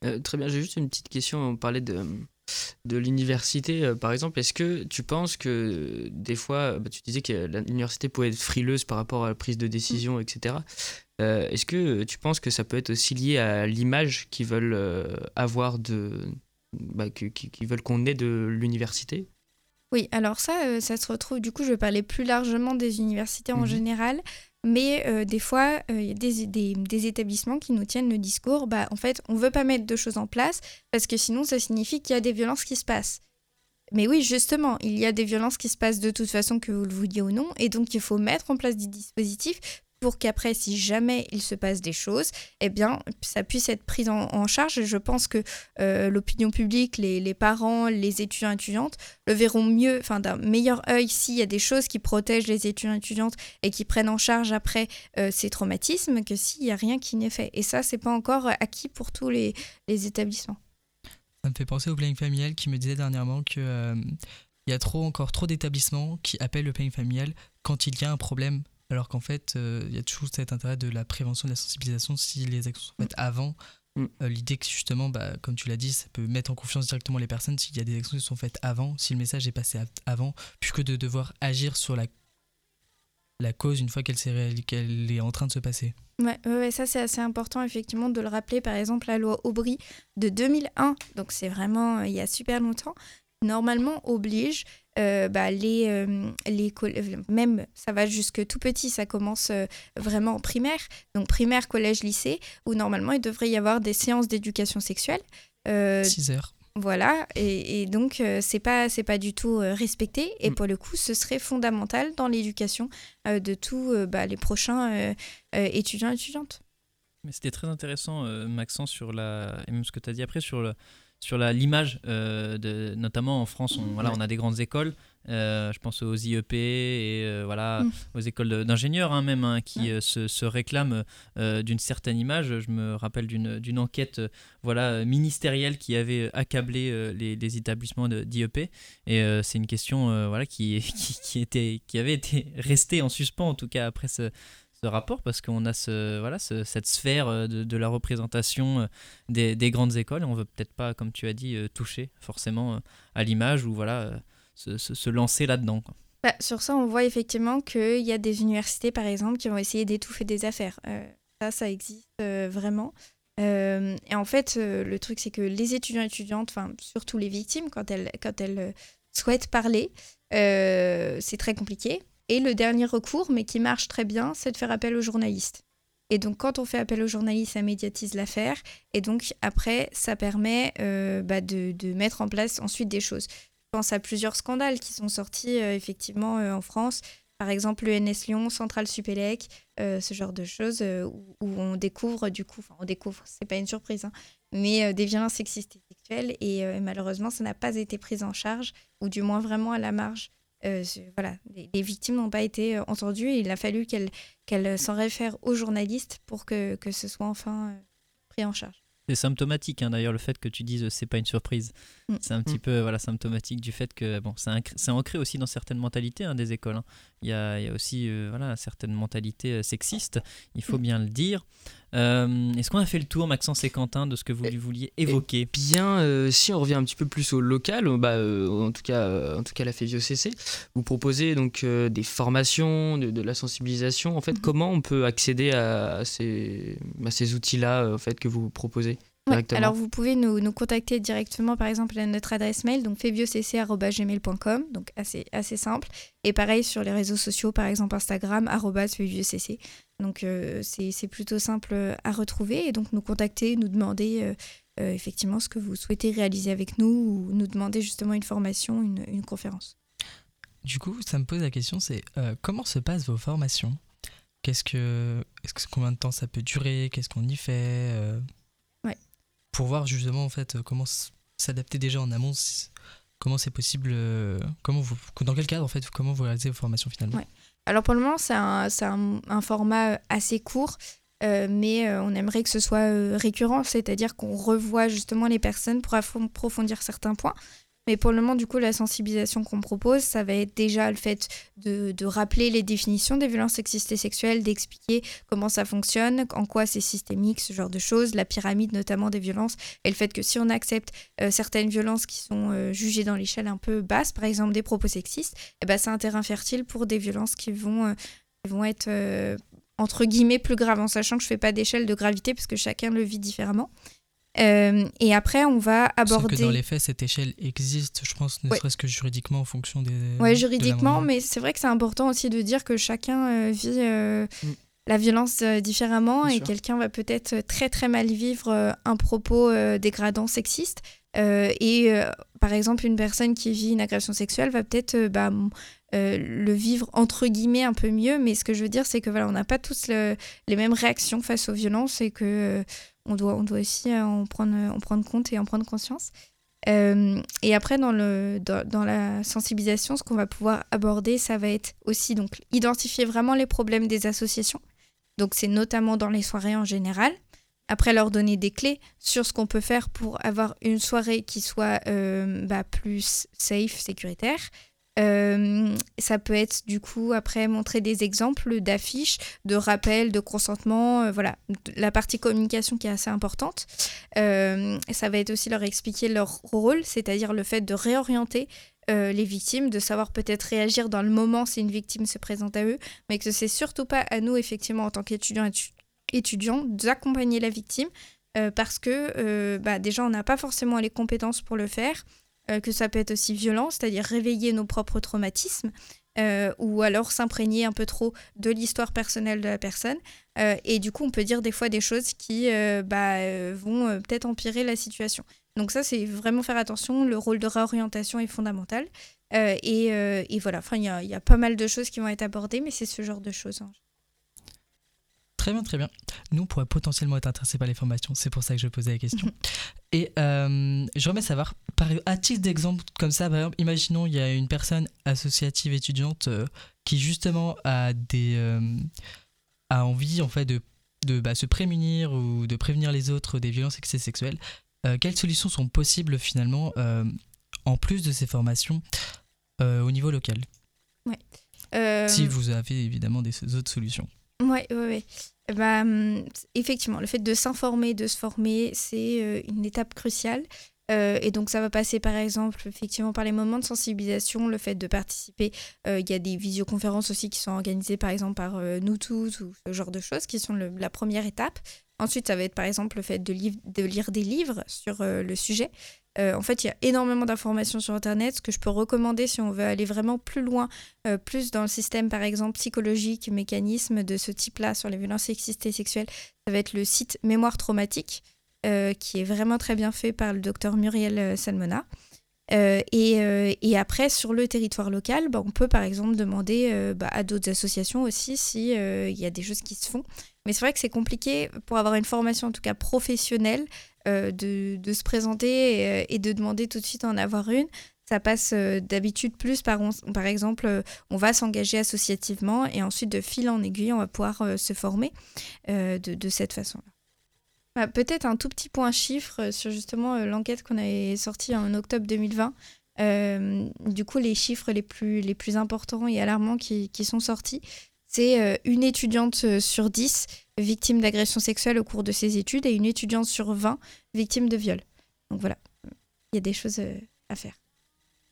Euh, très bien, j'ai juste une petite question. On parlait de, de l'université, euh, par exemple. Est-ce que tu penses que euh, des fois, bah, tu disais que l'université pouvait être frileuse par rapport à la prise de décision, etc. Euh, Est-ce que tu penses que ça peut être aussi lié à l'image qu'ils veulent euh, avoir de. Bah, qu'ils veulent qu'on ait de l'université? Oui, alors ça, euh, ça se retrouve, du coup, je vais parler plus largement des universités en Mhm. général, mais euh, des fois, euh, il y a des, des, des établissements qui nous tiennent le discours, bah, en fait, on veut pas mettre de choses en place, parce que sinon, ça signifie qu'il y a des violences qui se passent. Mais oui, justement, il y a des violences qui se passent de toute façon, que vous le vouliez ou non, et donc il faut mettre en place des dispositifs pour qu'après, si jamais il se passe des choses, eh bien, ça puisse être pris en, charge. Je pense que euh, l'opinion publique, les, parents, les étudiants étudiantes le verront mieux, enfin d'un meilleur œil s'il y a des choses qui protègent les étudiants étudiantes et qui prennent en charge après euh, ces traumatismes que s'il n'y a rien qui n'est fait. Et ça, c'est pas encore acquis pour tous les, les établissements. Ça me fait penser au planning familial qui me disait dernièrement que euh, il y a trop encore trop d'établissements qui appellent le planning familial quand il y a un problème, alors qu'en fait euh, il y a toujours cet intérêt de la prévention, de la sensibilisation si les actions sont faites avant. Mm. Euh, L'idée que justement, bah, comme tu l'as dit, ça peut mettre en confiance directement les personnes s'il y a des actions qui sont faites avant, si le message est passé av- avant, plus que de devoir agir sur la, la cause une fois qu'elle qu'elle est en train de se passer. Ouais, ça c'est assez important effectivement de le rappeler. Par exemple, la loi Aubry de 2001, donc c'est vraiment euh, il y a super longtemps, normalement oblige euh, bah, les, euh, les euh, même ça va jusque tout petit, ça commence euh, vraiment en primaire, donc primaire, collège, lycée, où normalement il devrait y avoir des séances d'éducation sexuelle. Euh, 6 heures. voilà, et, et donc euh, c'est pas c'est pas du tout euh, respecté. Et Mm. pour le coup, ce serait fondamental dans l'éducation euh, de tous euh, bah, les prochains euh, euh, étudiants et étudiantes. Mais c'était très intéressant, euh, Maxence, sur la et même ce que tu as dit après sur le sur la l'image euh, de notamment en France, on, voilà, Ouais. on a des grandes écoles. euh, je pense aux IEP et euh, voilà Mm. aux écoles d'ingénieurs hein, même hein, qui euh, se, se réclament d'une certaine image. Je me rappelle d'une enquête voilà ministérielle qui avait accablé les, les établissements d'IEP et c'est une question voilà qui, qui qui était qui avait été restée en suspens en tout cas après ce ce rapport parce qu'on a ce, voilà, ce- cette sphère euh, de, la représentation euh, des, des grandes écoles et on veut peut-être pas, comme tu as dit, euh, toucher forcément à l'image ou voilà, se, se- lancer là-dedans. Bah, sur ça, on voit effectivement qu'il y a des universités, par exemple, qui vont essayer d'étouffer des affaires. Ça, ça existe vraiment. Et en fait, le truc, c'est que les étudiants et étudiantes, surtout les victimes, quand elles, quand elles souhaitent parler, c'est très compliqué. Et le dernier recours, mais qui marche très bien, c'est de faire appel aux journalistes. Et donc, quand on fait appel aux journalistes, ça médiatise l'affaire. Et donc, après, ça permet euh, bah, de, mettre en place ensuite des choses. Je pense à plusieurs scandales qui sont sortis euh, effectivement euh, en France. par exemple l'ENS Lyon, Centrale Supélec, ce genre de choses où, on découvre du coup, enfin on découvre, c'est pas une surprise, hein, mais des violences sexistes et sexuelles et malheureusement ça n'a pas été pris en charge ou du moins vraiment à la marge. Voilà, les, victimes n'ont pas été entendues et il a fallu qu'elles s'en réfèrent aux journalistes pour que, que ce soit enfin pris en charge. C'est symptomatique hein, d'ailleurs le fait que tu dises c'est pas une surprise. Mm. C'est un petit mm. peu voilà symptomatique du fait que bon c'est ancré aussi dans certaines mentalités hein, des écoles. Hein. Il, y a, il, y a, aussi euh, voilà certaines mentalités euh, sexistes, il faut mm. bien le dire. Euh, est-ce qu'on a fait le tour, Maxence et Quentin, de ce que vous vouliez évoquer eh Bien, si on revient un petit peu plus au local, bah, en tout cas, en tout cas la CC, vous proposez donc des formations, de, la sensibilisation. En fait, mm-hmm. comment on peut accéder à, ces, à ces outils-là en fait que vous proposez? Alors vous pouvez nous, nous, contacter directement par exemple à notre adresse mail, donc febiocc.gmail.com, donc assez, assez simple. Et pareil sur les réseaux sociaux, par exemple Instagram, febiocc. Donc euh, c'est plutôt simple à retrouver et donc nous contacter, nous demander euh, euh, effectivement ce que vous souhaitez réaliser avec nous ou nous demander justement une formation, une, une conférence. Du coup, ça me pose la question, c'est comment se passent vos formations? Qu'est-ce que, est-ce que combien de temps ça peut durer? Qu'est-ce qu'on y fait? Pour voir justement en fait comment s'adapter déjà en amont, comment c'est possible, euh, comment vous, dans quel cadre en fait, comment vous réalisez vos formations finalement. Alors pour le moment c'est un, format assez court. Euh, mais euh, on aimerait que ce soit récurrent, c'est-à-dire qu'on revoit justement les personnes pour approfondir certains points. Mais pour le moment, du coup, la sensibilisation qu'on propose, ça va être déjà le fait de, rappeler les définitions des violences sexistes et sexuelles, d'expliquer comment ça fonctionne, en quoi c'est systémique, ce genre de choses, la pyramide notamment des violences, et le fait que si on accepte euh, certaines violences qui sont euh, jugées dans l'échelle un peu basse, par exemple des propos sexistes, eh ben, c'est un terrain fertile pour des violences qui vont, euh, vont être entre guillemets plus graves, en sachant que je ne fais pas d'échelle de gravité parce que chacun le vit différemment. Euh, et après, on va aborder. Que dans les faits, cette échelle existe, je pense, ne serait-ce que juridiquement en fonction des. Oui, juridiquement, mais c'est vrai que c'est important aussi de dire que chacun euh, vit euh, mm. la violence différemment et quelqu'un va peut-être très très mal vivre un propos dégradant sexiste. et par exemple, une personne qui vit une agression sexuelle va peut-être bah, le vivre entre guillemets un peu mieux. Mais ce que je veux dire, c'est que voilà, on n'a pas tous les mêmes réactions face aux violences et que on doit, on doit aussi euh, en prendre, en prendre compte et en prendre conscience. Euh, et après, dans, le, dans, la sensibilisation, ce qu'on va pouvoir aborder, ça va être aussi donc identifier vraiment les problèmes des associations. Donc, c'est notamment dans les soirées en général. Après, leur donner des clés sur ce qu'on peut faire pour avoir une soirée qui soit euh, bah, plus safe, sécuritaire, euh, ça peut être du coup après montrer des exemples d'affiches, de rappels, de consentement, euh, voilà, la partie communication qui est assez importante. Euh, ça va être aussi leur expliquer leur rôle, c'est-à-dire le fait de réorienter les victimes, de savoir peut-être réagir dans le moment si une victime se présente à eux, mais que c'est surtout pas à nous effectivement en tant qu'étudiants étudiants d'accompagner la victime parce que bah, déjà on n'a pas forcément les compétences pour le faire. Euh, que ça peut être aussi violent, c'est-à-dire réveiller nos propres traumatismes. Euh, ou alors s'imprégner un peu trop de l'histoire personnelle de la personne. Euh, et du coup, on peut dire des fois des choses qui bah, vont peut-être empirer la situation. Donc ça, c'est vraiment faire attention. Le rôle de réorientation est fondamental. Et, voilà, enfin, il y, y, a pas mal de choses qui vont être abordées, mais c'est ce genre de choses. Hein. Très bien, très bien. Nous, on pourrait potentiellement être intéressés par les formations. C'est pour ça que je posais la question. Mhm. Et euh, je remets savoir, par, à titre d'exemple comme ça, par exemple, imaginons il y a une personne associative étudiante euh, qui justement a, des, euh, a envie en fait de, de bah, se prémunir ou de prévenir les autres des violences sexuelles. quelles solutions sont possibles finalement en plus de ces formations au niveau local? Ouais. Si vous avez évidemment des autres solutions. Oui, oui, oui. Bah, hum, effectivement, le fait de s'informer, de se former, c'est euh, une étape cruciale. Euh, et donc ça va passer par exemple effectivement par les moments de sensibilisation, le fait de participer. Euh, il y a des visioconférences aussi qui sont organisées par exemple par nous tous ou ce genre de choses qui sont la première étape. Ensuite ça va être par exemple le fait de, lire des livres sur le sujet. Euh, en fait, il y a énormément d'informations sur Internet. Ce que je peux recommander si on veut aller vraiment plus loin, euh, plus dans le système, par exemple, psychologique, mécanisme de ce type-là sur les violences sexistes et sexuelles, ça va être le site Mémoire traumatique, euh, qui est vraiment très bien fait par le docteur Muriel Salmona. et, après, sur le territoire local, bah, on peut par exemple demander bah, à d'autres associations aussi s'il y a des choses qui se font. Mais c'est vrai que c'est compliqué pour avoir une formation en tout cas professionnelle de, de, se présenter et, et, de demander tout de suite en avoir une. Ça passe euh, d'habitude plus par, par exemple, euh, on va s'engager associativement et ensuite de fil en aiguille, on va pouvoir euh, se former de, cette façon-là. Bah, peut-être un tout petit point chiffre sur justement l'enquête qu'on avait sortie en octobre 2020. du coup, les chiffres les plus, les plus importants et alarmants qui, qui sont sortis, c'est une étudiante sur 10 victime d'agression sexuelle au cours de ses études et une étudiante sur 20 victime de viol. Donc voilà, il y a des choses à faire.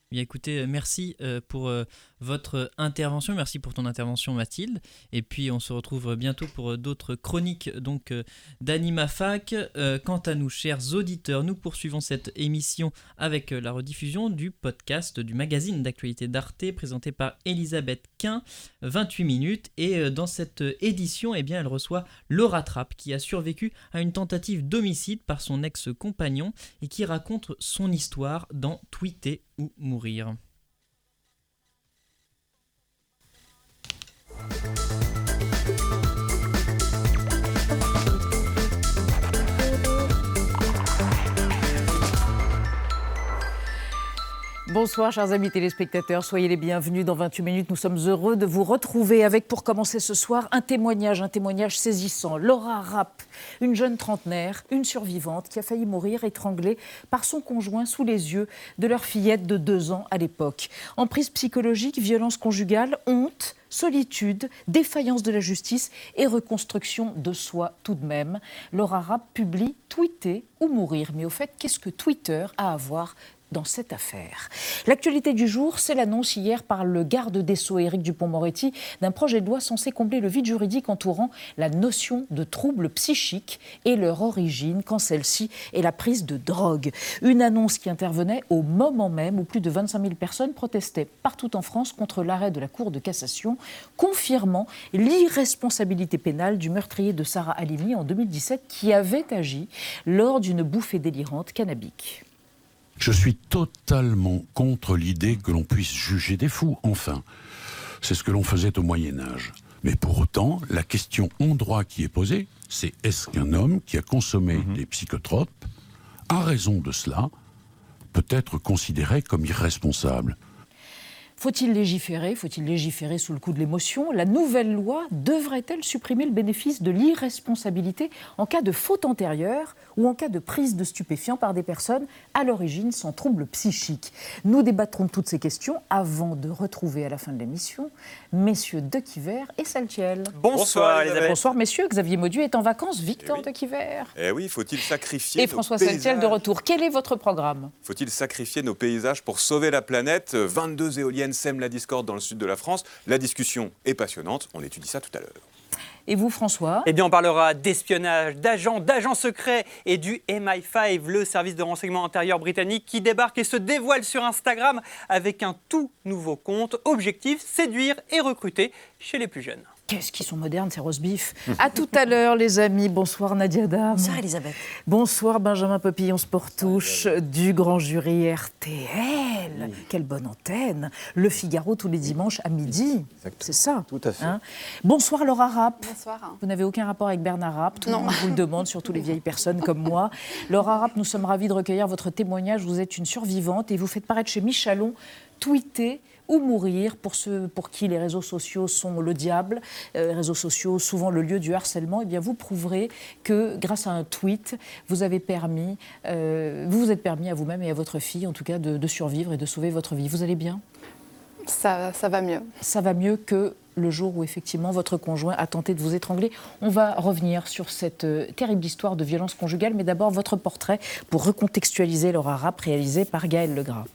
Bien écoutez, euh, merci euh, pour euh, votre intervention, merci pour ton intervention Mathilde. Et puis on se retrouve bientôt pour d'autres chroniques donc d'Anima Fac. Quant à nous, chers auditeurs, nous poursuivons cette émission avec la rediffusion du podcast du magazine d'actualité d'Arte présenté par Elisabeth Quint, 28 minutes. Et dans cette édition, eh bien, elle reçoit Laura Trapp qui a survécu à une tentative d'homicide par son ex-compagnon et qui raconte son histoire dans Tweeter ou mourir. Thank you. Bonsoir chers amis téléspectateurs, soyez les bienvenus dans 28 minutes. Nous sommes heureux de vous retrouver avec pour commencer ce soir un témoignage, un témoignage saisissant. Laura Rapp, une jeune trentenaire, une survivante qui a failli mourir étranglée par son conjoint sous les yeux de leur fillette de deux ans à l'époque. Emprise psychologique, violence conjugale, honte, solitude, défaillance de la justice et reconstruction de soi tout de même. Laura Rapp publie Tweeter ou mourir. Mais au fait, qu'est-ce que Twitter a à voir dans cette affaire. L'actualité du jour, c'est l'annonce hier par le garde des Sceaux Éric Dupont-Moretti d'un projet de loi censé combler le vide juridique entourant la notion de troubles psychiques et leur origine quand celle-ci est la prise de drogue. Une annonce qui intervenait au moment même où plus de 25 000 personnes protestaient partout en France contre l'arrêt de la Cour de cassation, confirmant l'irresponsabilité pénale du meurtrier de Sarah Halimi en 2017 qui avait agi lors d'une bouffée délirante cannabique. Je suis totalement contre l'idée que l'on puisse juger des fous. Enfin, c'est ce que l'on faisait au Moyen Âge. Mais pour autant, la question en droit qui est posée, c'est est-ce qu'un homme qui a consommé mhm. des psychotropes, à raison de cela, peut être considéré comme irresponsable faut-il légiférer Faut-il légiférer sous le coup de l'émotion? La nouvelle loi devrait-elle supprimer le bénéfice de l'irresponsabilité en cas de faute antérieure ou en cas de prise de stupéfiants par des personnes à l'origine sans trouble psychique? Nous débattrons de toutes ces questions avant de retrouver à la fin de l'émission messieurs Dequiver et Saltiel. Bonsoir, Elisabeth. Bonsoir messieurs, Xavier Maudieu est en vacances, Victor eh oui. Eh oui, faut-il sacrifier Et François Saltiel de retour. Quel est votre programme? Faut-il sacrifier nos paysages pour sauver la planète? 22 éoliennes sème la discorde dans le sud de la France. La discussion est passionnante. On étudie ça tout à l'heure. Et vous, François? Eh bien, on parlera d'espionnage, d'agents, d'agents secrets et du MI5, le service de renseignement intérieur britannique qui débarque et se dévoile sur Instagram avec un tout nouveau compte. Objectif séduire et recruter chez les plus jeunes. Qu'est-ce qu'ils sont modernes, ces roast beef À tout à l'heure, les amis. Bonsoir, Nadia Dam. Bonsoir, Elisabeth. Bonsoir, Benjamin Popillon Sportouche du Grand Jury RTL. Quelle bonne antenne. Le Figaro tous les dimanches à midi. C'est ça. Tout à fait. Hein Bonsoir, Laura Rapp. Bonsoir. Vous n'avez aucun rapport avec Bernard Rapp. Tout le monde vous le demande, surtout les vieilles personnes comme moi. Laura Rapp, nous sommes ravis de recueillir votre témoignage. Vous êtes une survivante et vous faites paraître chez Michalon tweeter ou mourir pour ceux pour qui les réseaux sociaux sont le diable, euh, les réseaux sociaux souvent le lieu du harcèlement, et eh bien vous prouverez que grâce à un tweet, vous avez permis, euh, vous vous êtes permis à vous-même et à votre fille, en tout cas, de, survivre et de sauver votre vie. Vous allez bien? Ça, ça va mieux. Ça va mieux que le jour où effectivement votre conjoint a tenté de vous étrangler. On va revenir sur cette euh, terrible histoire de violence conjugale, mais d'abord votre portrait pour recontextualiser leur rap réalisé par Gaël Legras.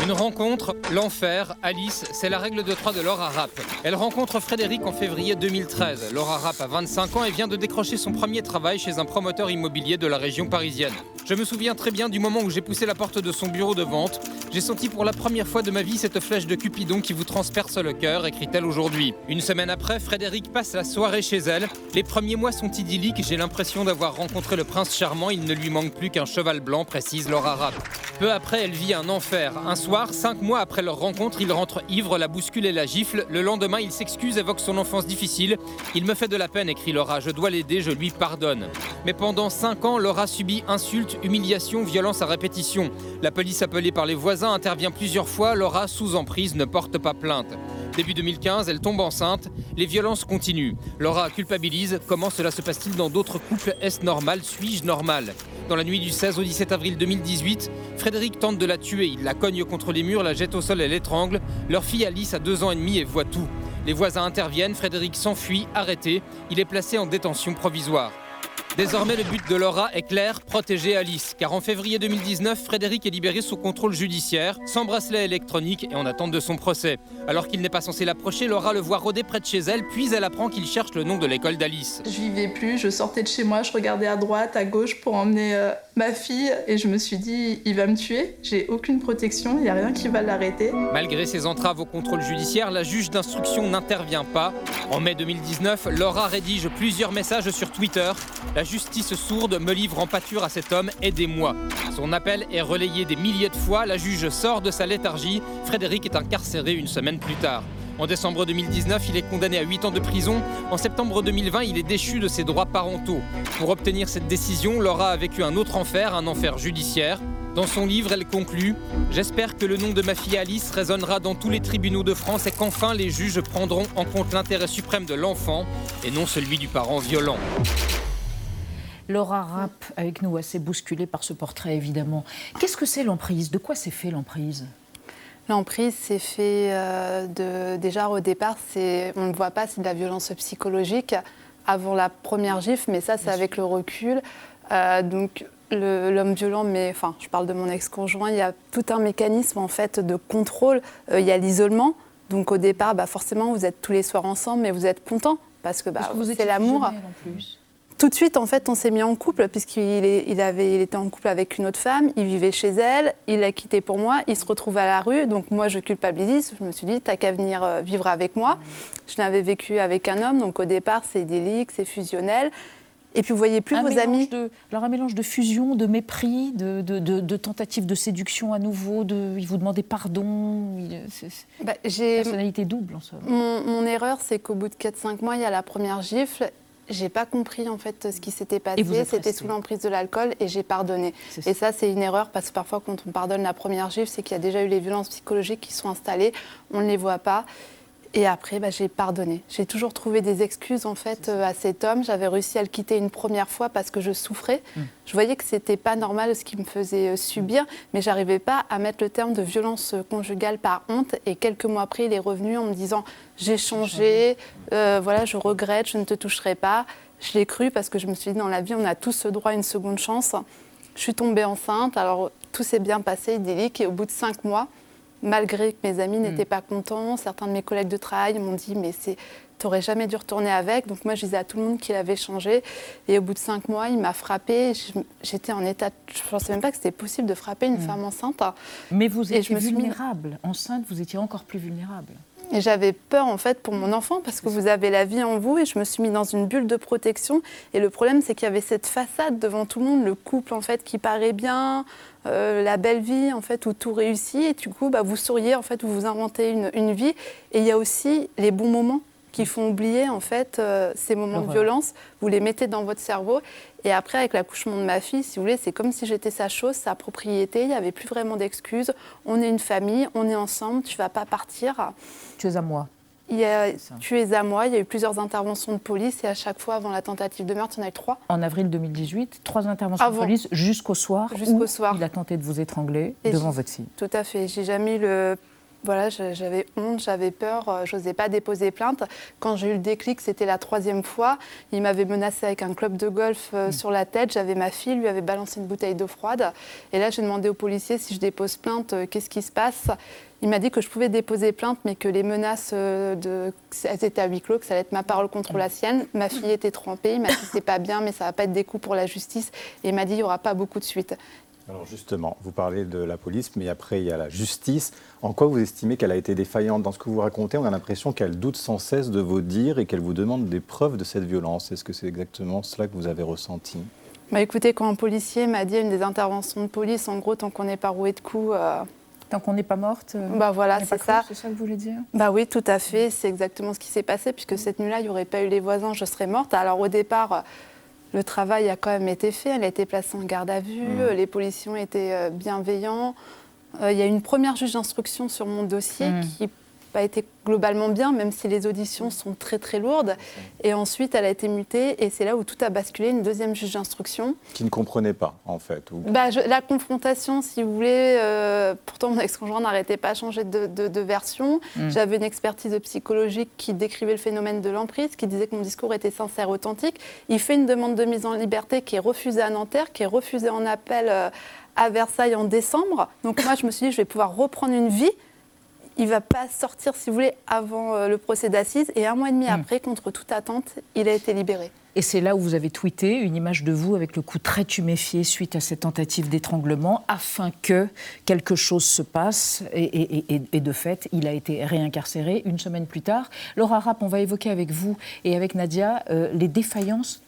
Une rencontre, l'enfer, Alice, c'est la règle de trois de Laura Rapp. Elle rencontre Frédéric en février 2013. Laura Rapp a 25 ans et vient de décrocher son premier travail chez un promoteur immobilier de la région parisienne. Je me souviens très bien du moment où j'ai poussé la porte de son bureau de vente. J'ai senti pour la première fois de ma vie cette flèche de Cupidon qui vous transperce le cœur, écrit-elle aujourd'hui. Une semaine après, Frédéric passe la soirée chez elle. Les premiers mois sont idylliques, j'ai l'impression d'avoir rencontré le prince charmant, il ne lui manque plus qu'un cheval blanc, précise Laura Rapp. Peu après, elle vit un enfer. Un soir, cinq mois après leur rencontre, il rentre ivre, la bouscule et la gifle. Le lendemain, il s'excuse, évoque son enfance difficile. Il me fait de la peine, écrit Laura. Je dois l'aider, je lui pardonne. Mais pendant cinq ans, Laura subit insultes, humiliations, violences à répétition. La police appelée par les voisins intervient plusieurs fois. Laura, sous emprise, ne porte pas plainte. Début 2015, elle tombe enceinte. Les violences continuent. Laura culpabilise. Comment cela se passe-t-il dans d'autres couples? Est-ce normal? Suis-je normal? Dans la nuit du 16 au 17 avril 2018, Frédéric tente de la tuer. Il la cogne contre les murs, la jette au sol et l'étrangle. Leur fille Alice a deux ans et demi et voit tout. Les voisins interviennent. Frédéric s'enfuit, arrêté. Il est placé en détention provisoire. Désormais, le but de Laura est clair, protéger Alice. Car en février 2019, Frédéric est libéré sous contrôle judiciaire, sans bracelet électronique et en attente de son procès. Alors qu'il n'est pas censé l'approcher, Laura le voit rôder près de chez elle, puis elle apprend qu'il cherche le nom de l'école d'Alice. Je vivais plus, je sortais de chez moi, je regardais à droite, à gauche pour emmener euh, ma fille et je me suis dit, il va me tuer, j'ai aucune protection, il n'y a rien qui va l'arrêter. Malgré ses entraves au contrôle judiciaire, la juge d'instruction n'intervient pas. En mai 2019, Laura rédige plusieurs messages sur Twitter. La justice sourde me livre en pâture à cet homme, aidez-moi. Son appel est relayé des milliers de fois, la juge sort de sa léthargie, Frédéric est incarcéré une semaine plus tard. En décembre 2019, il est condamné à 8 ans de prison. En septembre 2020, il est déchu de ses droits parentaux. Pour obtenir cette décision, Laura a vécu un autre enfer, un enfer judiciaire. Dans son livre, elle conclut J'espère que le nom de ma fille Alice résonnera dans tous les tribunaux de France et qu'enfin les juges prendront en compte l'intérêt suprême de l'enfant et non celui du parent violent. Laura Rapp avec nous, assez bousculée par ce portrait évidemment. Qu'est-ce que c'est l'emprise? De quoi c'est fait l'emprise? L'emprise, c'est fait euh, de. Déjà au départ, on ne voit pas, c'est de la violence psychologique avant la première gifle, mais ça, c'est avec le recul. Euh, donc, l'homme violent, mais enfin, je parle de mon ex-conjoint, il y a tout un mécanisme en fait de contrôle. Euh, il y a l'isolement. Donc, au départ, bah, forcément, vous êtes tous les soirs ensemble, mais vous êtes content parce que, bah, c'est l'amour. Tout de suite, en fait, on s'est mis en couple puisqu'il est- il avait, il était en couple avec une autre femme, il vivait chez elle, il l'a quitté pour moi, il se retrouve à la rue, donc moi je culpabilise, je me suis dit, t'as qu'à venir euh, vivre avec moi. Je l'avais vécu avec un homme, donc au départ c'est idyllique, c'est fusionnel. Et puis vous voyez plus un vos amis. De, alors un mélange de fusion, de mépris, de, de, de- tentative de séduction à nouveau, de, il vous demandait pardon. il- c'est- c'est- Bah, j'ai- personnalité double en somme. Mon, mon erreur, c'est qu'au bout de 4-5 mois, il y a la première gifle. J'ai pas compris en fait ce qui s'était passé. C'était sous l'emprise de l'alcool et j'ai pardonné. Et ça, c'est une erreur parce que parfois, quand on pardonne la première gifle, c'est qu'il y a déjà eu les violences psychologiques qui sont installées. On ne les voit pas. Et après, bah, j'ai pardonné. J'ai toujours trouvé des excuses en fait euh, à cet homme. J'avais réussi à le quitter une première fois parce que je souffrais. Mm. Je voyais que c'était pas normal ce qu'il me faisait euh, subir, mais j'arrivais pas à mettre le terme de violence euh, conjugale par honte. Et quelques mois après, il est revenu en me disant j'ai changé, euh, voilà, je regrette, je ne te toucherai pas. Je l'ai cru parce que je me suis dit dans la vie, on a tous ce droit à une seconde chance. Je suis tombée enceinte, alors tout s'est bien passé, idyllique, et au bout de cinq mois, malgré que mes amis n'étaient pas contents, certains de mes collègues de travail m'ont dit mais c'est t'aurais jamais dû retourner avec. Donc moi je disais à tout le monde qu'il avait changé. Et au bout de cinq mois, il m'a frappé. J'étais en état, je pensais même pas que c'était possible de frapper une femme enceinte. Mais vous étiez mis- vulnérable. Enceinte, vous étiez encore plus vulnérable. Et j'avais peur en fait pour mon enfant parce que vous avez la vie en vous et je me suis mis dans une bulle de protection. Et le problème c'est qu'il y avait cette façade devant tout le monde, le couple en fait qui paraît bien, euh, la belle vie en fait où tout réussit et du coup bah, vous souriez en fait, vous vous inventez une, une vie. Et il y a aussi les bons moments qui font oublier en fait euh, ces moments de violence. Vous les mettez dans votre cerveau et après avec l'accouchement de ma fille, si vous voulez, c'est comme si j'étais sa chose, sa propriété. Il n'y avait plus vraiment d'excuses. On est une famille, on est ensemble. Tu vas pas partir. Tu es à moi. Il y a, ça. tu es à moi, il y a eu plusieurs interventions de police et à chaque fois avant la tentative de meurtre, il y en a eu trois. En avril 2018, trois interventions Avant. de police jusqu'au soir. Jusqu'au où soir. Il a tenté de vous étranguler Et devant votre fille. Tout à fait. J'ai jamais eu le voilà, j'avais honte, j'avais peur, euh, je n'osais pas déposer plainte. Quand j'ai eu le déclic, c'était la troisième fois. Il m'avait menacé avec un club de golf euh, mm. sur la tête. J'avais ma fille, lui avait balancé une bouteille d'eau froide. Et là, j'ai demandé au policier si je dépose plainte, euh, qu'est-ce qui se passe? Il m'a dit que je pouvais déposer plainte, mais que les menaces de... elles étaient à huis clos, que ça allait être ma parole contre la sienne. Ma fille était trempée. Il m'a dit c'est pas bien, mais ça va pas être des coups pour la justice. Et il m'a dit il y aura pas beaucoup de suite. Alors justement, vous parlez de la police, mais après il y a la justice. En quoi vous estimez qu'elle a été défaillante? Dans ce que vous racontez, on a l'impression qu'elle doute sans cesse de vos dires et qu'elle vous demande des preuves de cette violence. Est-ce que c'est exactement cela que vous avez ressenti? Bah écoutez, quand un policier m'a dit à une des interventions de police, en gros, tant qu'on n'est pas roué de coups, euh, Tant qu'on n'est pas morte euh, Bah voilà, c'est ça. C'est ça que vous voulez dire? Bah oui, tout à fait. C'est exactement ce qui s'est passé, puisque cette nuit-là, il n'y aurait pas eu les voisins, je serais morte. Alors au départ, le travail a quand même été fait. Elle a été placée en garde à vue. Mmh. Les policiers ont été euh, bienveillants. Euh, il y a une première juge d'instruction sur mon dossier mmh. qui pas été globalement bien, même si les auditions sont très très lourdes. Et ensuite, elle a été mutée et c'est là où tout a basculé, une deuxième juge d'instruction. Qui ne comprenait pas, en fait bah, La confrontation, si vous voulez, euh, pourtant mon ex-conjoint n'arrêtait pas à changer de, de, version. Mm. J'avais une expertise psychologique qui décrivait le phénomène de l'emprise, qui disait que mon discours était sincère, authentique. Il fait une demande de mise en liberté qui est refusée à Nanterre, qui est refusée en appel euh, à Versailles en décembre. Donc moi, je me suis dit, je vais pouvoir reprendre une vie il ne va pas sortir, si vous voulez, avant euh, le procès d'assises. Et un mois et demi hmm. après, contre toute attente, il a été libéré. Et c'est là où vous avez tweeté une image de vous avec le cou très tuméfié suite à cette tentative d'étranglement, afin que quelque chose se passe. Et, de fait, il a été réincarcéré une semaine plus tard. Laura Rapp, on va évoquer avec vous et avec Nadia euh, les défaillances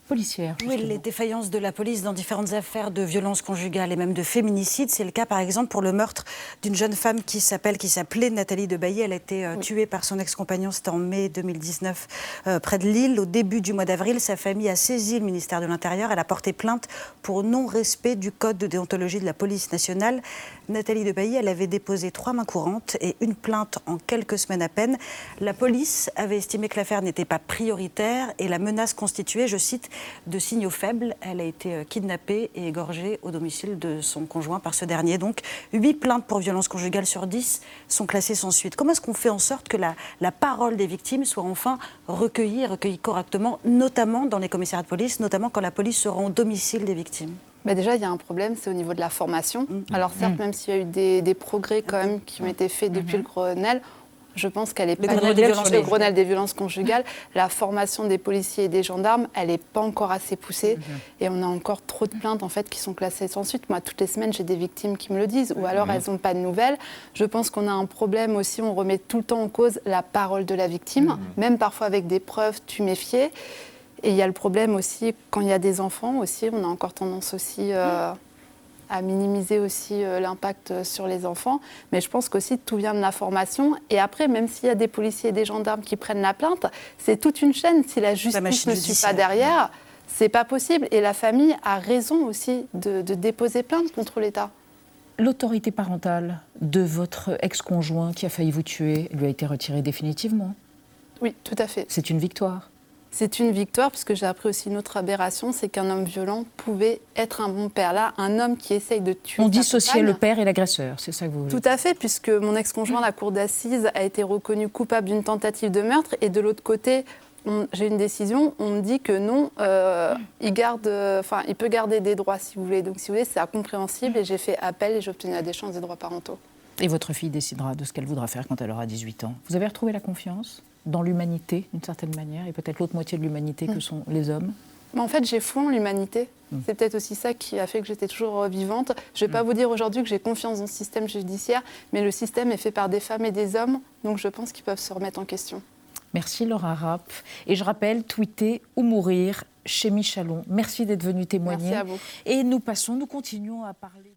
Oui, les défaillances de la police dans différentes affaires de violence conjugale et même de féminicide. C'est le cas, par exemple, pour le meurtre d'une jeune femme qui s'appelle, qui s'appelait Nathalie de Bailly. Elle a été euh, tuée par son ex-compagnon. C'était en mai 2019, euh, près de Lille. Au début du mois d'avril, sa famille a saisi le ministère de l'Intérieur. Elle a porté plainte pour non-respect du code de déontologie de la police nationale. Nathalie de Bailly, elle avait déposé trois mains courantes et une plainte en quelques semaines à peine. La police avait estimé que l'affaire n'était pas prioritaire et la menace constituée, je cite, de signaux faibles. Elle a été euh, kidnappée et égorgée au domicile de son conjoint par ce dernier. Donc, huit plaintes pour violence conjugale sur dix sont classées sans suite. Comment est-ce qu'on fait en sorte que la, la parole des victimes soit enfin recueillie et recueillie correctement, notamment dans les commissariats de police, notamment quand la police se rend au domicile des victimes? Bah déjà, il y a un problème, c'est au niveau de la formation. Mmh. Alors certes, mmh. même s'il y a eu des, des, progrès quand même qui ont été faits depuis mmh. le Grenelle, je pense qu'elle est pas Grenelle des violences, le Grenelle des violences conjugales. La formation des policiers et des gendarmes, elle n'est pas encore assez poussée. Mhm. Et on a encore trop de plaintes en fait qui sont classées sans suite. Moi, toutes les semaines, j'ai des victimes qui me le disent, ou alors mhm. elles n'ont pas de nouvelles. Je pense qu'on a un problème aussi. On remet tout le temps en cause la parole de la victime, mhm. même parfois avec des preuves tuméfiées. Et il y a le problème aussi quand il y a des enfants aussi. On a encore tendance aussi. Euh, à minimiser aussi euh, l'impact sur les enfants. Mais je pense qu'aussi tout vient de la formation. Et après, même s'il y a des policiers et des gendarmes qui prennent la plainte, c'est toute une chaîne. Si la justice ne suit pas derrière, c'est pas possible. Et la famille a raison aussi de, de déposer plainte contre l'État. L'autorité parentale de votre ex-conjoint qui a failli vous tuer lui a été retirée définitivement? Oui, tout à fait. C'est une victoire? C'est une victoire parce que j'ai appris aussi une autre aberration, c'est qu'un homme violent pouvait être un bon père. Là, un homme qui essaye de tuer. On dissociait le père et l'agresseur, c'est ça que vous voulez Tout à fait, puisque mon ex-conjoint, la cour d'assises, a été reconnu coupable d'une tentative de meurtre et de l'autre côté, j'ai une décision, on me dit que non, euh, il, garde, enfin, il peut garder des droits si vous voulez. Donc si vous voulez, c'est incompréhensible et j'ai fait appel et j'ai obtenu la déchéance des droits parentaux. Et votre fille décidera de ce qu'elle voudra faire quand elle aura 18 ans. Vous avez retrouvé la confiance? Dans l'humanité, d'une certaine manière, et peut-être l'autre moitié de l'humanité que mm. sont les hommes mais en fait, j'ai foi en l'humanité. Mm. C'est peut-être aussi ça qui a fait que j'étais toujours vivante. Je ne vais pas mm. vous dire aujourd'hui que j'ai confiance dans le système judiciaire, mais le système est fait par des femmes et des hommes, donc je pense qu'ils peuvent se remettre en question. Merci Laura Rapp. Et je rappelle, tweeter ou mourir chez Michalon. Merci d'être venu témoigner. Merci à vous. Et nous passons, nous continuons à parler.